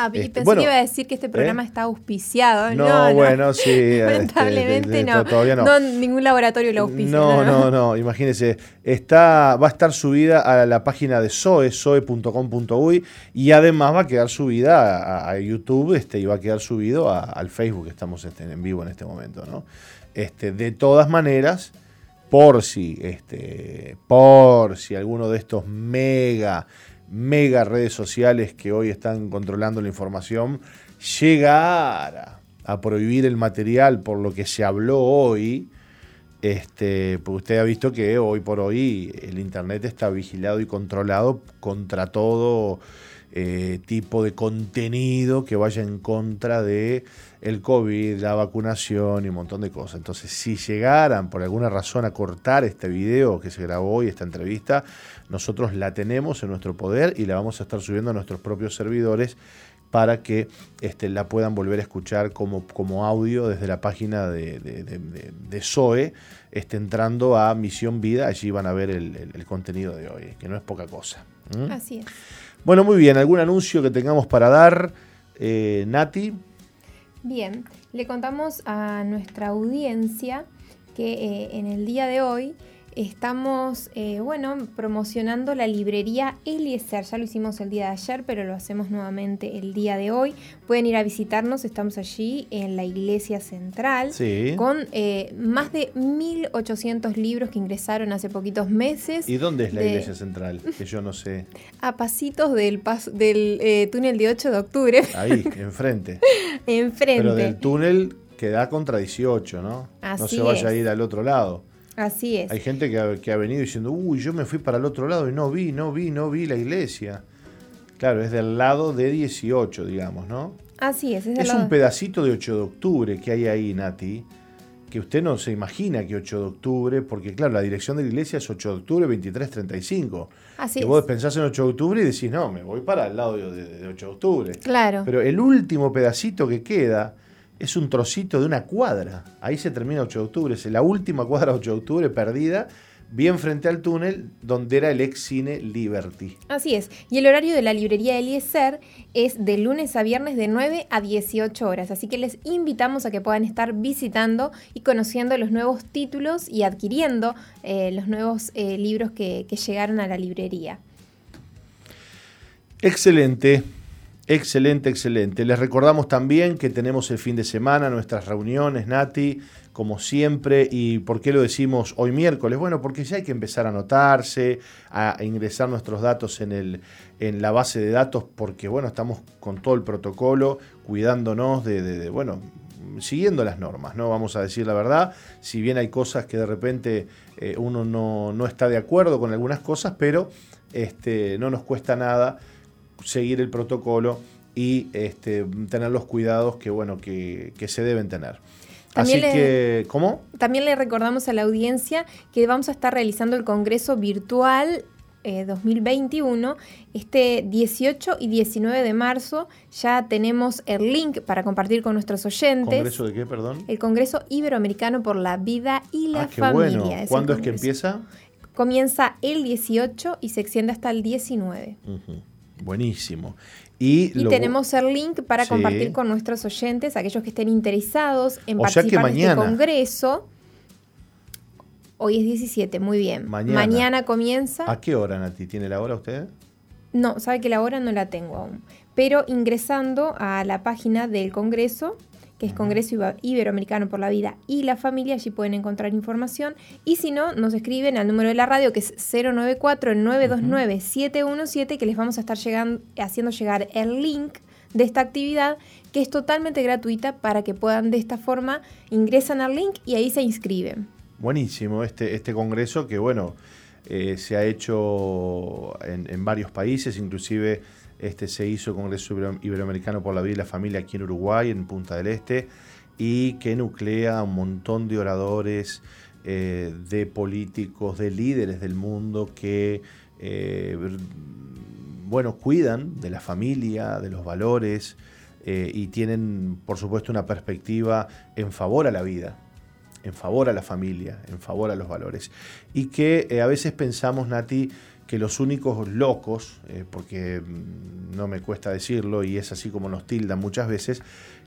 B: Ah, y este, pensé que iba a decir que este programa ¿eh? está auspiciado.
D: No, bueno, sí. [laughs]
B: Este, Lamentablemente no. Todavía no. no. Ningún laboratorio lo auspicia.
D: No, no, no, imagínese. Está, va a estar subida a la página de SOE, soe.com.uy, y además va a quedar subida a, YouTube este, y va a quedar subido al Facebook, estamos este, en vivo en este momento. ¿no? Este, de todas maneras, por si, este, por si alguno de estos mega mega redes sociales que hoy están controlando la información, llegar a, prohibir el material por lo que se habló hoy, este, porque usted ha visto que hoy por hoy el Internet está vigilado y controlado contra todo eh, tipo de contenido que vaya en contra de el COVID, la vacunación y un montón de cosas. Entonces, si llegaran por alguna razón a cortar este video que se grabó hoy, esta entrevista, nosotros la tenemos en nuestro poder y la vamos a estar subiendo a nuestros propios servidores para que este, la puedan volver a escuchar como, como audio desde la página de, de, SOE, este, entrando a Misión Vida, allí van a ver el, contenido de hoy, que no es poca cosa.
B: Así es.
D: Bueno, muy bien, ¿algún anuncio que tengamos para dar, eh, Nati?
B: Bien, le contamos a nuestra audiencia que eh, en el día de hoy estamos, eh, bueno, promocionando la librería Eliezer. Ya lo hicimos el día de ayer, pero lo hacemos nuevamente el día de hoy. Pueden ir a visitarnos, estamos allí en la iglesia central, con eh, más de 1.800 libros que ingresaron hace poquitos meses.
D: ¿Y dónde es la iglesia central? Que yo no sé. [laughs]
B: A pasitos del, del eh, túnel de 8 de octubre.
D: Ahí, [laughs] enfrente.
B: enfrente.
D: Pero del túnel que da contra 18, ¿no? no se vaya a ir al otro lado.
B: Así es.
D: Hay gente que ha, venido diciendo, uy, yo me fui para el otro lado y no vi, no vi, no vi la iglesia. Claro, es del lado de 18, digamos, ¿no?
B: Así es.
D: Es, un pedacito de 8 de octubre que hay ahí, Nati, que usted no se imagina que 8 de octubre, porque claro, la dirección de la iglesia es 8 de octubre 2335. Así y vos pensás en 8 de octubre y decís, no, me voy para el lado de, de 8 de octubre.
B: Claro.
D: Pero el último pedacito que queda es un trocito de una cuadra. Ahí se termina 8 de octubre, es la última cuadra 8 de octubre perdida, bien frente al túnel donde era el ex cine Liberty.
B: Así es. Y el horario de la librería Eliezer es de lunes a viernes de 9 a 18 horas. Así que les invitamos a que puedan estar visitando y conociendo los nuevos títulos y adquiriendo eh, los nuevos eh, libros que llegaron a la librería.
D: Excelente. Excelente, excelente. Les recordamos también que tenemos el fin de semana nuestras reuniones, Nati, como siempre. ¿Y por qué lo decimos hoy miércoles? Bueno, porque ya hay que empezar a anotarse, a ingresar nuestros datos en, el, en la base de datos, porque bueno, estamos con todo el protocolo, cuidándonos de, bueno, siguiendo las normas, ¿no? Vamos a decir la verdad, si bien hay cosas que de repente eh, uno no, no, está de acuerdo con algunas cosas, pero este, no nos cuesta nada seguir el protocolo y este, tener los cuidados que, bueno, que, se deben tener. Así que, ¿cómo?
B: También le recordamos a la audiencia que vamos a estar realizando el Congreso Virtual 2021. Eh, este 18 y 19 de marzo ya tenemos el link para compartir con nuestros oyentes.
D: ¿Congreso de qué, perdón?
B: El Congreso Iberoamericano por la Vida y la ah, Familia.
D: Bueno. ¿Cuándo es que empieza?
B: Comienza el 18 y se extiende hasta el 19.
D: Buenísimo.
B: Y, tenemos el link para compartir con nuestros oyentes, aquellos que estén interesados en participar en este congreso. Hoy es 17, muy bien. Mañana. comienza.
D: ¿A qué hora, Nati? ¿Tiene la hora usted?
B: No, sabe que la hora no la tengo aún. Pero ingresando a la página del Congreso, que es Congreso Iberoamericano por la Vida y la Familia, allí pueden encontrar información. Y si no, nos escriben al número de la radio que es 094-929-717, que les vamos a estar haciendo llegar el link de esta actividad, que es totalmente gratuita para que puedan de esta forma ingresan al link y ahí se inscriben.
D: Buenísimo este, este congreso que, bueno, eh, se ha hecho en varios países, inclusive este se hizo Congreso Iberoamericano por la Vida y la Familia aquí en Uruguay, en Punta del Este, y que nuclea a un montón de oradores, eh, de políticos, de líderes del mundo que, eh, bueno, cuidan de la familia, de los valores, eh, y tienen, por supuesto, una perspectiva en favor a la vida, en favor a la familia, en favor a los valores. Y que a veces pensamos, Nati, que los únicos locos, eh, porque mm, no me cuesta decirlo y es así como nos tildan muchas veces,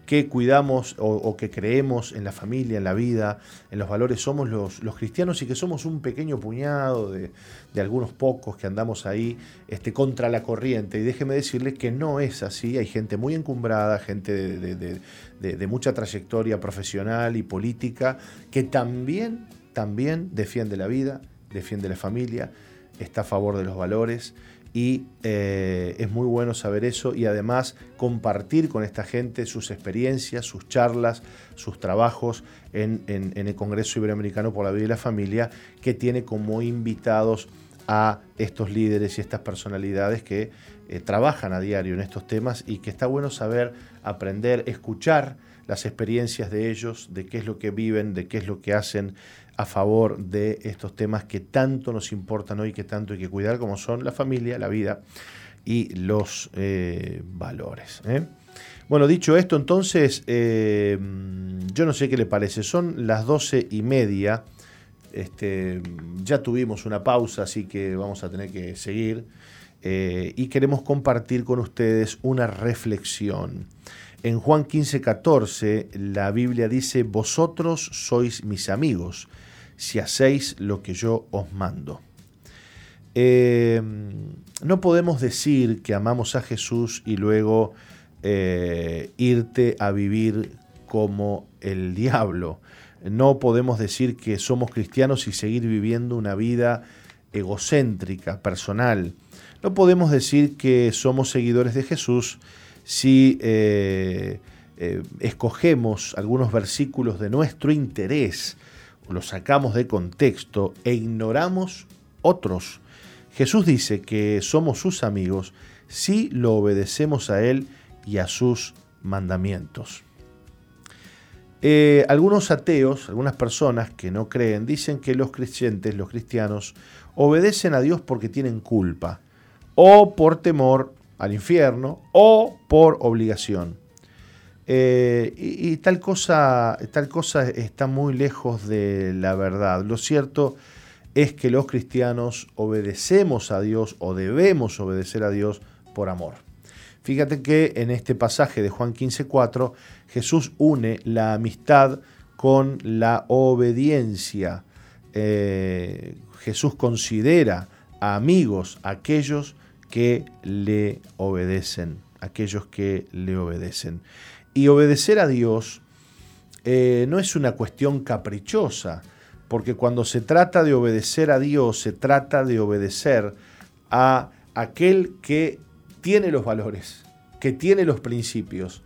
D: que cuidamos o, que creemos en la familia, en la vida, en los valores, somos los, cristianos y que somos un pequeño puñado de, algunos pocos que andamos ahí este, contra la corriente. Y déjeme decirles que no es así, hay gente muy encumbrada, gente de, de mucha trayectoria profesional y política, que también, también defiende la vida, defiende la familia está a favor de los valores y eh, es muy bueno saber eso y además compartir con esta gente sus experiencias, sus charlas, sus trabajos en, el Congreso Iberoamericano por la Vida y la Familia, que tiene como invitados a estos líderes y estas personalidades que eh, trabajan a diario en estos temas y que está bueno saber, aprender, escuchar las experiencias de ellos, de qué es lo que viven, de qué es lo que hacen a favor de estos temas que tanto nos importan hoy, que tanto hay que cuidar, como son la familia, la vida y los eh, valores. ¿eh? Bueno, dicho esto, entonces, yo no sé qué le parece, son las doce y media. Este, ya tuvimos una pausa, así que vamos a tener que seguir. Eh, y queremos compartir con ustedes una reflexión. En Juan 15, 14, la Biblia dice, Vosotros sois mis amigos, si hacéis lo que yo os mando. Eh, no podemos decir que amamos a Jesús y luego eh, irte a vivir como el diablo. No podemos decir que somos cristianos y seguir viviendo una vida egocéntrica, personal. No podemos decir que somos seguidores de Jesús si eh, eh, escogemos algunos versículos de nuestro interés, los sacamos de contexto e ignoramos otros. Jesús dice que somos sus amigos si lo obedecemos a Él y a sus mandamientos. Eh, algunos ateos, algunas personas que no creen, dicen que los creyentes, los cristianos, obedecen a Dios porque tienen culpa o por temor al infierno, o por obligación. Eh, y, tal, cosa, tal cosa está muy lejos de la verdad. Lo cierto es que los cristianos obedecemos a Dios o debemos obedecer a Dios por amor. Fíjate que en este pasaje de Juan 15:4 Jesús une la amistad con la obediencia. Eh, Jesús considera amigos aquellos que le obedecen, aquellos que le obedecen. Y obedecer a Dios eh, no es una cuestión caprichosa, porque cuando se trata de obedecer a Dios, se trata de obedecer a aquel que tiene los valores, que tiene los principios,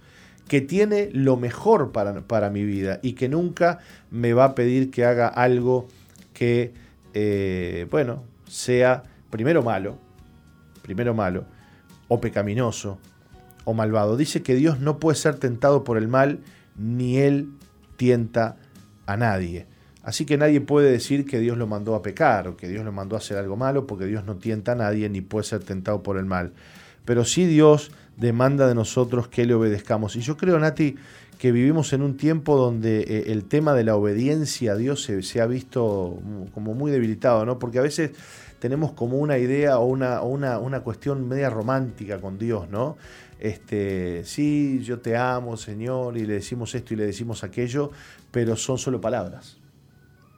D: que tiene lo mejor para, para mi vida y que nunca me va a pedir que haga algo que, eh, bueno, sea primero malo, primero malo, o pecaminoso, o malvado. Dice que Dios no puede ser tentado por el mal, ni Él tienta a nadie. Así que nadie puede decir que Dios lo mandó a pecar o que Dios lo mandó a hacer algo malo, porque Dios no tienta a nadie ni puede ser tentado por el mal. Pero sí Dios demanda de nosotros que le obedezcamos. Y yo creo, Nati, que vivimos en un tiempo donde eh, el tema de la obediencia a Dios se, ha visto como muy debilitado, ¿no? Porque a veces tenemos como una idea o una, una, cuestión media romántica con Dios, ¿no? Este, sí, yo te amo, Señor, y le decimos esto y le decimos aquello, pero son solo palabras,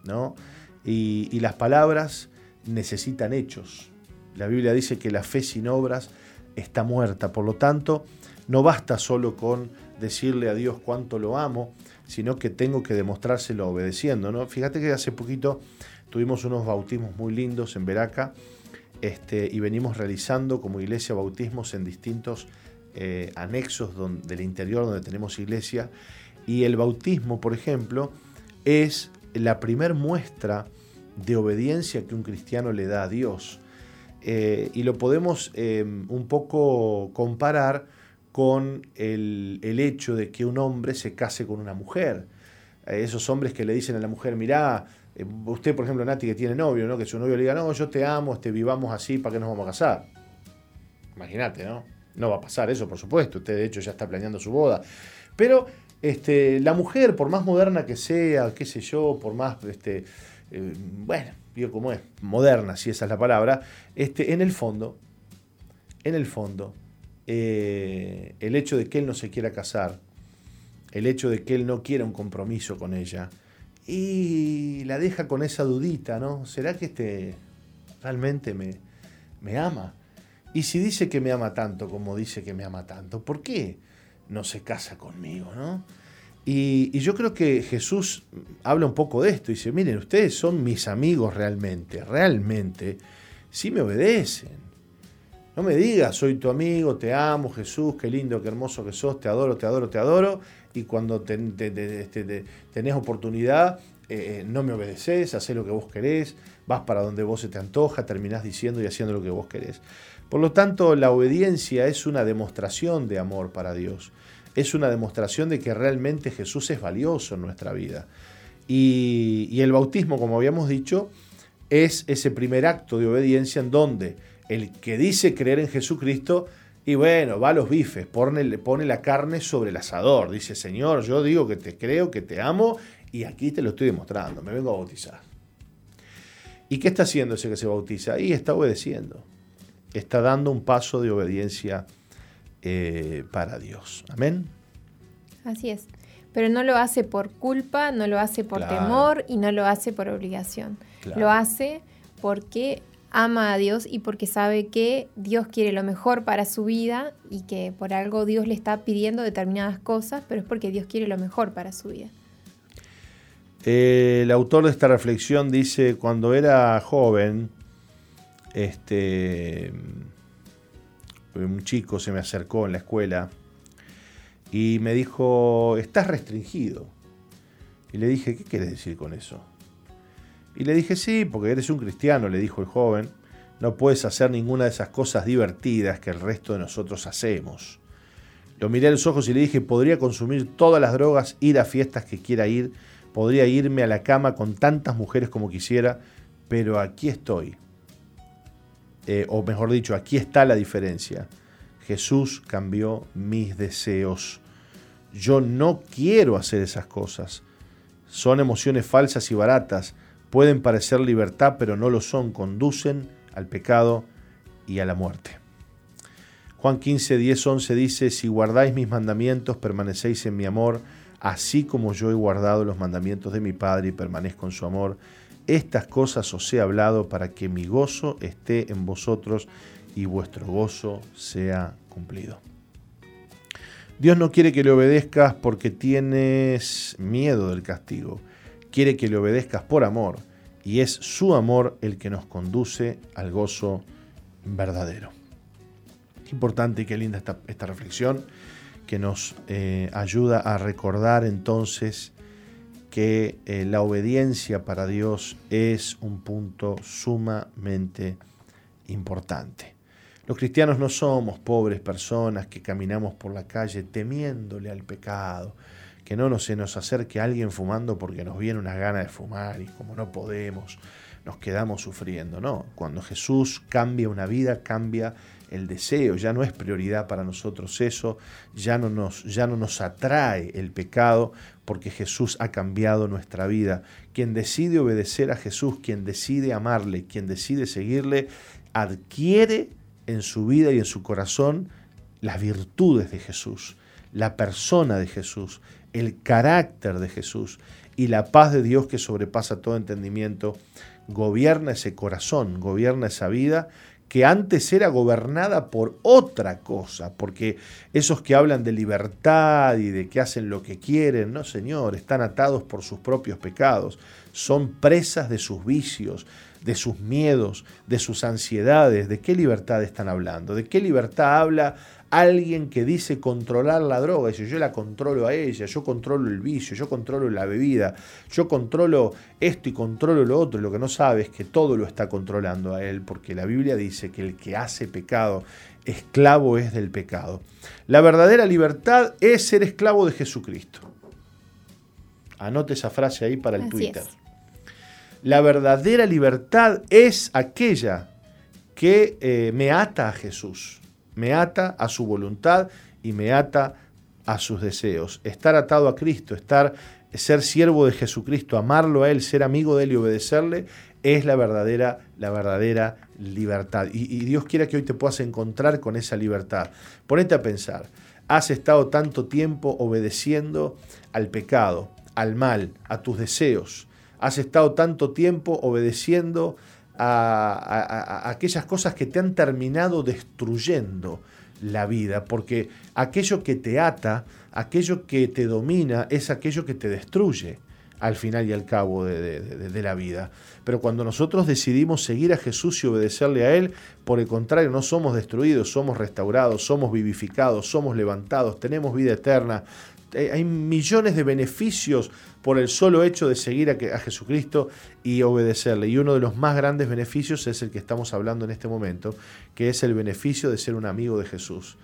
D: ¿no? Y, las palabras necesitan hechos. La Biblia dice que la fe sin obras está muerta, por lo tanto, no basta solo con decirle a Dios cuánto lo amo, sino que tengo que demostrárselo obedeciendo, ¿no? Fíjate que hace poquito Tuvimos unos bautismos muy lindos en Veraca este, y venimos realizando como iglesia bautismos en distintos eh, anexos del interior donde tenemos iglesia. Y el bautismo, por ejemplo, es la primer muestra de obediencia que un cristiano le da a Dios. Eh, y lo podemos em, un poco comparar con el, el, hecho de que un hombre se case con una mujer. Eh, esos hombres que le dicen a la mujer, mirá, usted, por ejemplo, Nati, que tiene novio, ¿no? Que su novio le diga, no, yo te amo, este, vivamos así, ¿para qué nos vamos a casar? Imagínate, ¿no? No va a pasar eso, por supuesto. Usted, de hecho, ya está planeando su boda. Pero este, la mujer, por más moderna que sea, qué sé yo, por más, este, eh, bueno, digo como es, moderna, si esa es la palabra, este, en el fondo, en el fondo, eh, el hecho de que él no se quiera casar, el hecho de que él no quiera un compromiso con ella, y la deja con esa dudita, ¿no? ¿Será que este realmente me, me ama? Y si dice que me ama tanto como dice que me ama tanto, ¿por qué no se casa conmigo, no? Y, yo creo que Jesús habla un poco de esto. Dice, miren, ustedes son mis amigos realmente, realmente, si me obedecen. No me digas, soy tu amigo, te amo, Jesús, qué lindo, qué hermoso que sos, te adoro, te adoro, te adoro, y cuando este, tenés oportunidad eh, no me obedeces, haces lo que vos querés, vas para donde vos se te antoja, terminás diciendo y haciendo lo que vos querés. Por lo tanto, la obediencia es una demostración de amor para Dios. Es una demostración de que realmente Jesús es valioso en nuestra vida. Y, el bautismo, como habíamos dicho, es ese primer acto de obediencia en donde el que dice creer en Jesucristo y bueno, va a los bifes, pone, pone la carne sobre el asador. Dice, Señor, yo digo que te creo, que te amo, y aquí te lo estoy demostrando, me vengo a bautizar. ¿Y qué está haciendo ese que se bautiza? Y está obedeciendo. Está dando un paso de obediencia eh, para Dios. Amén.
B: Así es. Pero no lo hace por culpa, no lo hace por temor y no lo hace por obligación. Lo hace porque ama a Dios y porque sabe que Dios quiere lo mejor para su vida y que por algo Dios le está pidiendo determinadas cosas, pero es porque Dios quiere lo mejor para su vida.
D: el autor de esta reflexión dice, cuando era joven, este, un chico se me acercó en la escuela y me dijo, estás restringido. Y le dije, ¿qué quieres decir con eso? Y le dije, sí, porque eres un cristiano, le dijo el joven, no puedes hacer ninguna de esas cosas divertidas que el resto de nosotros hacemos. Lo miré a los ojos y le dije, podría consumir todas las drogas, ir a fiestas que quiera ir, podría irme a la cama con tantas mujeres como quisiera, pero aquí estoy. Eh, o mejor dicho, aquí está la diferencia. Jesús cambió mis deseos. Yo no quiero hacer esas cosas. Son emociones falsas y baratas pueden parecer libertad, pero no lo son, conducen al pecado y a la muerte. Juan 15, 10, 11 dice, si guardáis mis mandamientos, permanecéis en mi amor, así como yo he guardado los mandamientos de mi Padre y permanezco en su amor. Estas cosas os he hablado para que mi gozo esté en vosotros y vuestro gozo sea cumplido. Dios no quiere que le obedezcas porque tienes miedo del castigo quiere que le obedezcas por amor y es su amor el que nos conduce al gozo verdadero. Importante y qué linda esta, esta reflexión que nos eh, ayuda a recordar entonces que eh, la obediencia para Dios es un punto sumamente importante. Los cristianos no somos pobres personas que caminamos por la calle temiéndole al pecado, que no se nos acerque alguien fumando porque nos viene una gana de fumar y como no podemos, nos quedamos sufriendo. No, cuando Jesús cambia una vida, cambia el deseo, ya no es prioridad para nosotros eso, ya no nos, ya no nos atrae el pecado porque Jesús ha cambiado nuestra vida. Quien decide obedecer a Jesús, quien decide amarle, quien decide seguirle, adquiere en su vida y en su corazón las virtudes de Jesús, la persona de Jesús, el carácter de Jesús y la paz de Dios que sobrepasa todo entendimiento, gobierna ese corazón, gobierna esa vida que antes era gobernada por otra cosa, porque esos que hablan de libertad y de que hacen lo que quieren, no señor, están atados por sus propios pecados, son presas de sus vicios, de sus miedos, de sus ansiedades. ¿De qué libertad están hablando? ¿De qué libertad habla alguien que dice controlar la droga, dice yo la controlo a ella, yo controlo el vicio, yo controlo la bebida, yo controlo esto y controlo lo otro, lo que no sabe es que todo lo está controlando a él, porque la Biblia dice que el que hace pecado, esclavo es del pecado. La verdadera libertad es ser esclavo de Jesucristo. Anote esa frase ahí para el Twitter. La verdadera libertad es aquella que eh, me ata a Jesús me ata a su voluntad y me ata a sus deseos. Estar atado a Cristo, estar ser siervo de Jesucristo, amarlo a él, ser amigo de él y obedecerle es la verdadera la verdadera libertad. Y, y Dios quiera que hoy te puedas encontrar con esa libertad. Ponete a pensar, has estado tanto tiempo obedeciendo al pecado, al mal, a tus deseos. Has estado tanto tiempo obedeciendo a, aquellas cosas que te han terminado destruyendo la vida, porque aquello que te ata, aquello que te domina, es aquello que te destruye al final y al cabo de, la vida. Pero cuando nosotros decidimos seguir a Jesús y obedecerle a Él, por el contrario, no somos destruidos, somos restaurados, somos vivificados, somos levantados, tenemos vida eterna, hay millones de beneficios por el solo hecho de seguir a, Jesucristo y obedecerle. Y uno de los más grandes beneficios es el que estamos hablando en este momento, que es el beneficio de ser un amigo de Jesús.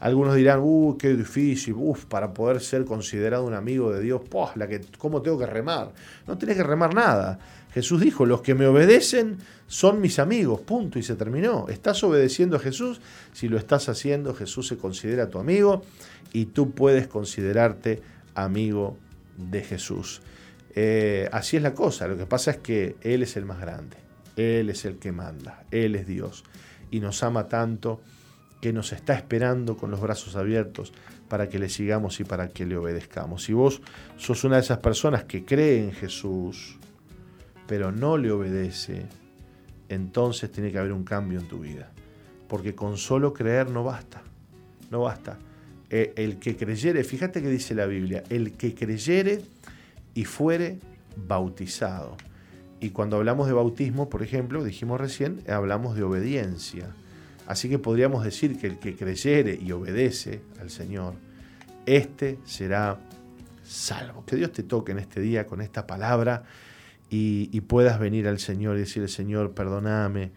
D: Algunos dirán, uh, qué difícil, uff, para poder ser considerado un amigo de Dios, la que, ¿cómo tengo que remar? No tienes que remar nada. Jesús dijo, los que me obedecen son mis amigos, punto, y se terminó. ¿Estás obedeciendo a Jesús? Si lo estás haciendo, Jesús se considera tu amigo y tú puedes considerarte amigo de Jesús. Eh, así es la cosa, lo que pasa es que Él es el más grande, Él es el que manda, Él es Dios, y nos ama tanto que nos está esperando con los brazos abiertos para que le sigamos y para que le obedezcamos. Si vos sos una de esas personas que cree en Jesús, pero no le obedece, entonces tiene que haber un cambio en tu vida. Porque con solo creer no basta, no basta. Eh, el que creyere, fíjate que dice la Biblia, el que creyere y fuere bautizado. Y cuando hablamos de bautismo, por ejemplo, dijimos recién, hablamos de obediencia. Así que podríamos decir que el que creyere y obedece al Señor, éste será salvo. Que Dios te toque en este día con esta palabra y, y puedas venir al Señor y decirle, Señor, perdóname,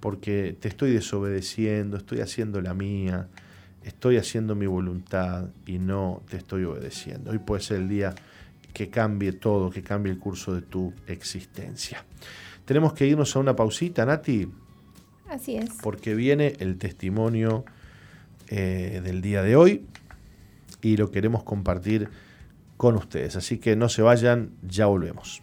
D: porque te estoy desobedeciendo, estoy haciendo la mía, estoy haciendo mi voluntad y no te estoy obedeciendo. Hoy puede ser el día que cambie todo, que cambie el curso de tu existencia. Tenemos que irnos a una pausita, Nati.
B: Así es.
D: Porque viene el testimonio eh, del día de hoy y lo queremos compartir con ustedes. Así que no se vayan, ya volvemos.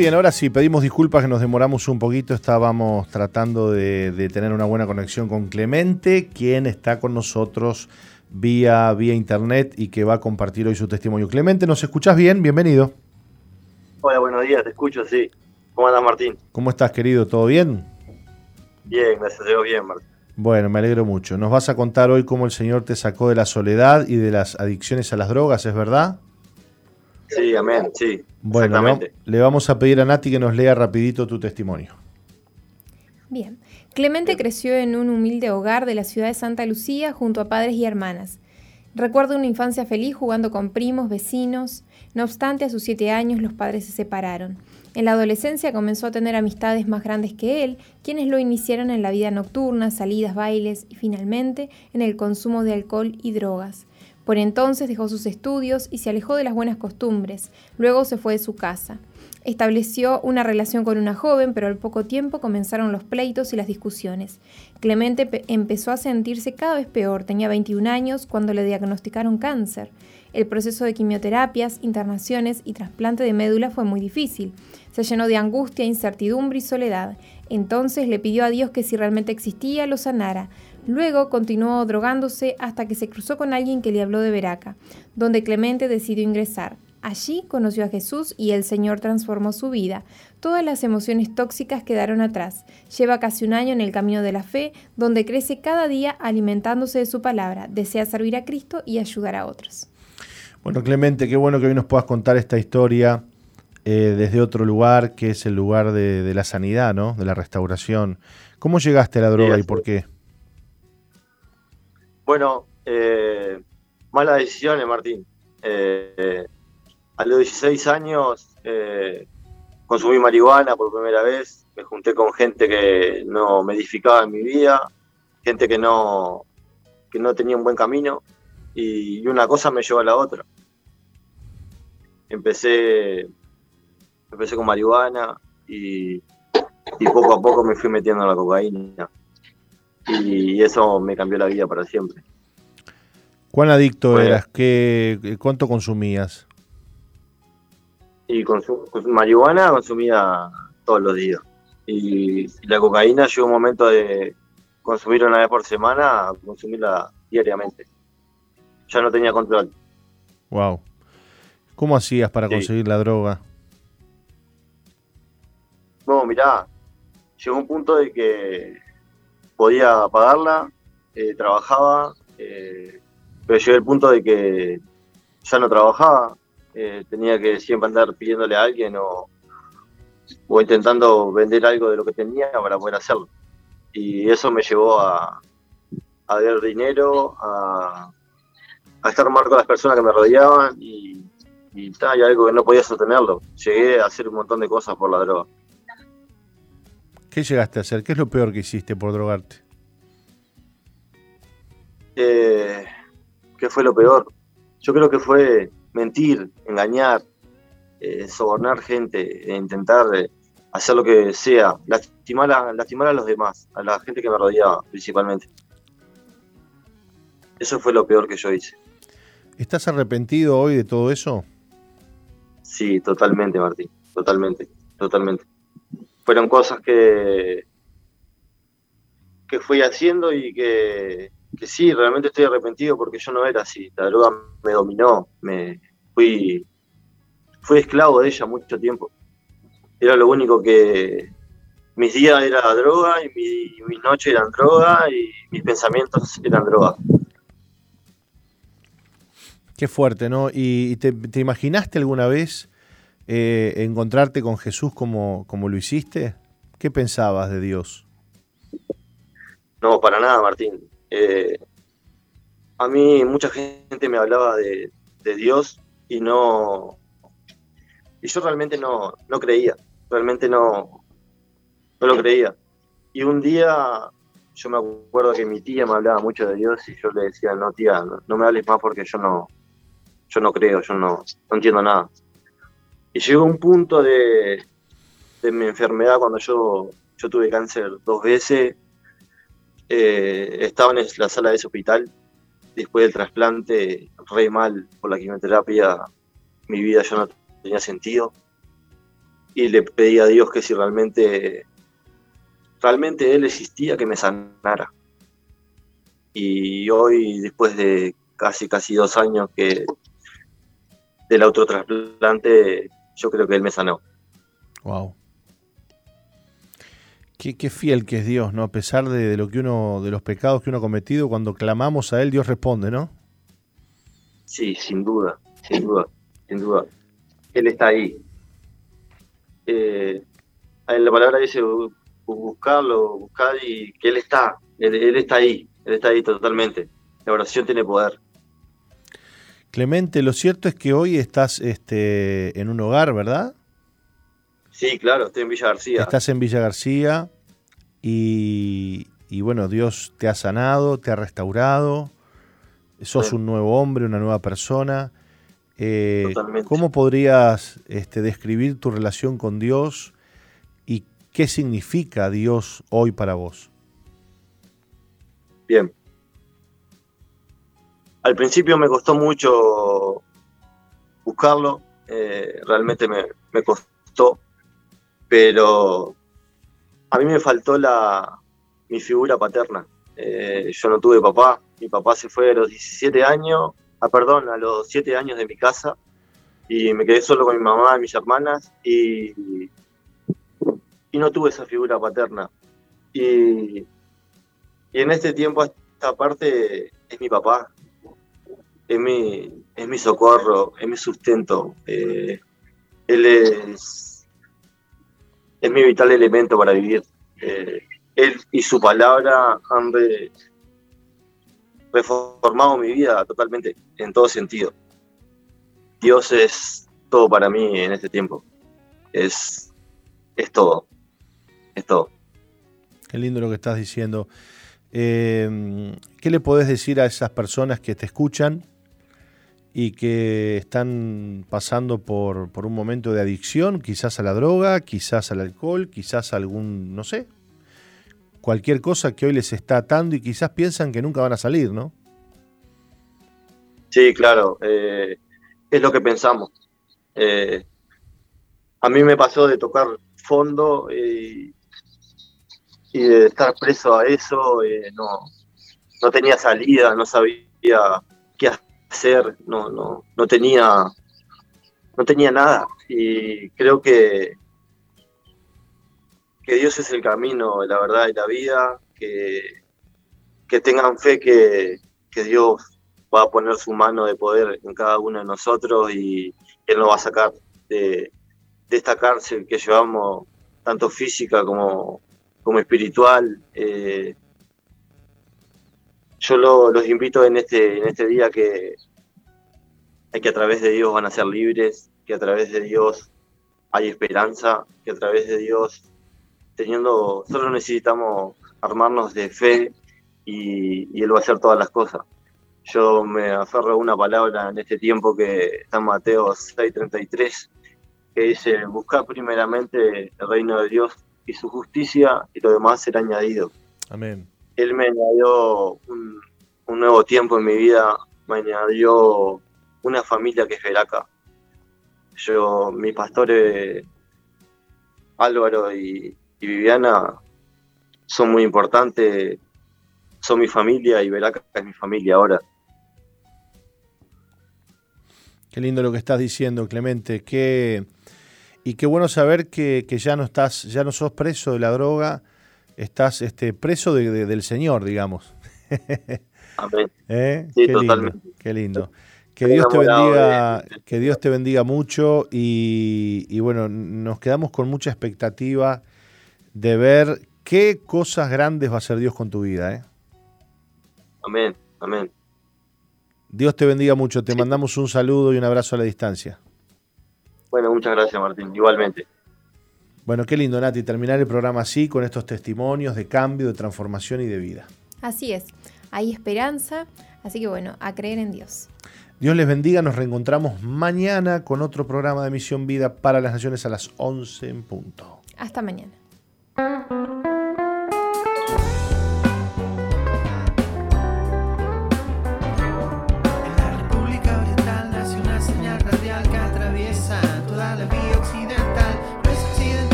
D: Bien, ahora sí, pedimos disculpas que nos demoramos un poquito, estábamos tratando de, tener una buena conexión con Clemente, quien está con nosotros vía, vía internet y que va a compartir hoy su testimonio. Clemente, ¿nos escuchás bien? Bienvenido.
E: Hola, buenos días, te escucho, sí. ¿Cómo andas, Martín?
D: ¿Cómo estás, querido? ¿Todo bien?
E: Bien, gracias a bien, Martín.
D: Bueno, me alegro mucho. Nos vas a contar hoy cómo el Señor te sacó de la soledad y de las adicciones a las drogas, ¿es verdad?
E: Sí, amén, sí.
D: Bueno, le vamos a pedir a Nati que nos lea rapidito tu testimonio.
B: Bien. Clemente creció en un humilde hogar de la ciudad de Santa Lucía junto a padres y hermanas. Recuerda una infancia feliz jugando con primos, vecinos. No obstante, a sus siete años los padres se separaron. En la adolescencia comenzó a tener amistades más grandes que él, quienes lo iniciaron en la vida nocturna, salidas, bailes y finalmente en el consumo de alcohol y drogas. Por entonces dejó sus estudios y se alejó de las buenas costumbres. Luego se fue de su casa. Estableció una relación con una joven, pero al poco tiempo comenzaron los pleitos y las discusiones. Clemente empezó a sentirse cada vez peor. Tenía 21 años cuando le diagnosticaron cáncer. El proceso de quimioterapias, internaciones y trasplante de médula fue muy difícil. Se llenó de angustia, incertidumbre y soledad. Entonces le pidió a Dios que si realmente existía, lo sanara. Luego continuó drogándose hasta que se cruzó con alguien que le habló de Veraca, donde Clemente decidió ingresar. Allí conoció a Jesús y el Señor transformó su vida. Todas las emociones tóxicas quedaron atrás. Lleva casi un año en el camino de la fe, donde crece cada día alimentándose de su palabra, desea servir a Cristo y ayudar a otros.
D: Bueno, Clemente, qué bueno que hoy nos puedas contar esta historia eh, desde otro lugar, que es el lugar de, la sanidad, ¿no? De la restauración. ¿Cómo llegaste a la droga y por qué?
E: Bueno, eh, malas decisiones, Martín. Eh, a los 16 años eh, consumí marihuana por primera vez, me junté con gente que no me edificaba en mi vida, gente que no, que no tenía un buen camino y una cosa me llevó a la otra. Empecé, empecé con marihuana y, poco a poco me fui metiendo en la cocaína y eso me cambió la vida para siempre.
D: ¿Cuán adicto eras? ¿Qué, ¿Cuánto consumías?
E: y con, marihuana consumía todos los días. Y, la cocaína llegó un momento de consumir una vez por semana a consumirla diariamente. Ya no tenía control.
D: Wow. ¿Cómo hacías para conseguir la droga?
E: No, mirá, llegó un punto de que podía pagarla, eh, trabajaba, eh, pero llegó el punto de que ya no trabajaba, eh, tenía que siempre andar pidiéndole a alguien o, o, intentando vender algo de lo que tenía para poder hacerlo. Y eso me llevó a, a ver dinero, a, a estar mal con las personas que me rodeaban y, y, y algo que no podía sostenerlo. Llegué a hacer un montón de cosas por la droga.
D: ¿Qué llegaste a hacer? ¿Qué es lo peor que hiciste por drogarte?
E: Eh, ¿Qué fue lo peor? Yo creo que fue mentir, engañar, eh, sobornar gente, e intentar eh, hacer lo que sea, lastimar a, lastimar a los demás, a la gente que me rodeaba principalmente. Eso fue lo peor que yo hice.
D: ¿Estás arrepentido hoy de todo eso?
E: Sí, totalmente, Martín, totalmente, totalmente. Fueron cosas que, que fui haciendo y que, que sí, realmente estoy arrepentido porque yo no era así. La droga me dominó, me fui, fui esclavo de ella mucho tiempo. Era lo único que mis días era droga y mi, mis noches eran droga y mis pensamientos eran droga.
D: Qué fuerte, ¿no? ¿Y te, imaginaste alguna vez eh, encontrarte con Jesús como, como lo hiciste? ¿Qué pensabas de Dios?
E: No, para nada, Martín. Eh, a mí mucha gente me hablaba de, Dios y no y yo realmente no, no creía, realmente no, no lo creía. Y un día yo me acuerdo que mi tía me hablaba mucho de Dios y yo le decía, no tía, no, me hables más porque yo no, yo no creo, yo no, no entiendo nada. Y llegó un punto de, de mi enfermedad cuando yo, yo tuve cáncer dos veces eh, estaba en la sala de ese hospital después del trasplante, re mal por la quimioterapia, mi vida ya no tenía sentido. Y le pedí a Dios que si realmente, realmente Él existía, que me sanara. Y hoy, después de casi, casi dos años que del autotrasplante, yo creo que Él me sanó.
D: Wow. Qué, fiel que es Dios, ¿no? A pesar de, lo que uno, de los pecados que uno ha cometido, cuando clamamos a Él, Dios responde, ¿no?
E: Sí, sin duda, sin duda, sin duda. Él está ahí. Eh, en la palabra dice buscarlo, buscar y que Él está, él, está ahí, Él está ahí totalmente. La oración tiene poder.
D: Clemente, lo cierto es que hoy estás este, en un hogar, ¿verdad?
E: Sí, claro, estoy en Villa García.
D: Estás en Villa García y, bueno, Dios te ha sanado, te ha restaurado, sos un nuevo hombre, una nueva persona. Eh, ¿Cómo podrías este, describir tu relación con Dios y qué significa Dios hoy para vos?
E: Bien. Al principio me costó mucho buscarlo, eh, realmente me, me costó pero a mí me faltó la, mi figura paterna. Eh, yo no tuve papá. Mi papá se fue a los 17 años, ah, perdón, a los 7 años de mi casa y me quedé solo con mi mamá y mis hermanas y, y no tuve esa figura paterna. Y, y en este tiempo, esta parte es mi papá, es mi, es mi socorro, es mi sustento. Eh, él es, es mi vital elemento para vivir. Eh, él y su palabra han reformado mi vida totalmente, en todo sentido. Dios es todo para mí en este tiempo. Es, es todo. Es todo.
D: Qué lindo lo que estás diciendo. Eh, ¿Qué le podés decir a esas personas que te escuchan y que están pasando por, por, un momento de adicción, quizás a la droga, quizás al alcohol, quizás a algún, no sé, cualquier cosa que hoy les está atando y quizás piensan que nunca van a salir, ¿no?
E: Sí, claro, eh, es lo que pensamos. Eh, a mí me pasó de tocar fondo y, y de estar preso a eso, eh, no, no tenía salida, no sabía hacer, no, no, no tenía no tenía nada. Y creo que, que Dios es el camino, la verdad y la vida, que, que tengan fe que, que Dios va a poner su mano de poder en cada uno de nosotros y Él nos va a sacar de, de esta cárcel que llevamos, tanto física como, como espiritual. Eh, yo lo, los invito en este, en este día que, que a través de Dios van a ser libres, que a través de Dios hay esperanza, que a través de Dios, teniendo, solo necesitamos armarnos de fe y, y Él va a hacer todas las cosas. Yo me aferro a una palabra en este tiempo que está en Mateo 6:33, que dice, buscar primeramente el reino de Dios y su justicia y lo demás será añadido.
D: Amén.
E: Él me añadió un, nuevo tiempo en mi vida, me añadió una familia que es Veraca. Yo, mis pastores Álvaro y, y, Viviana son muy importantes, son mi familia y Veraca es mi familia ahora.
D: Qué lindo lo que estás diciendo, Clemente. Qué, y qué bueno saber que, que, ya no estás, ya no sos preso de la droga, estás este, preso de, de, del Señor, digamos.
E: Amén. [laughs]
D: ¿Eh? Sí, qué
E: totalmente.
D: Lindo, qué lindo. Que Dios te bendiga, que Dios te bendiga mucho y, y, bueno, nos quedamos con mucha expectativa de ver qué cosas grandes va a hacer Dios con tu vida. ¿eh?
E: Amén, amén.
D: Dios te bendiga mucho, te sí. mandamos un saludo y un abrazo a la distancia.
E: Bueno, muchas gracias Martín, igualmente.
D: Bueno, qué lindo Nati, terminar el programa así, con estos testimonios de cambio, de transformación y de vida.
B: Así es, hay esperanza, así que bueno, a creer en Dios.
D: Dios les bendiga, nos reencontramos mañana con otro programa de Misión Vida para las Naciones a las 11 en punto.
B: Hasta mañana.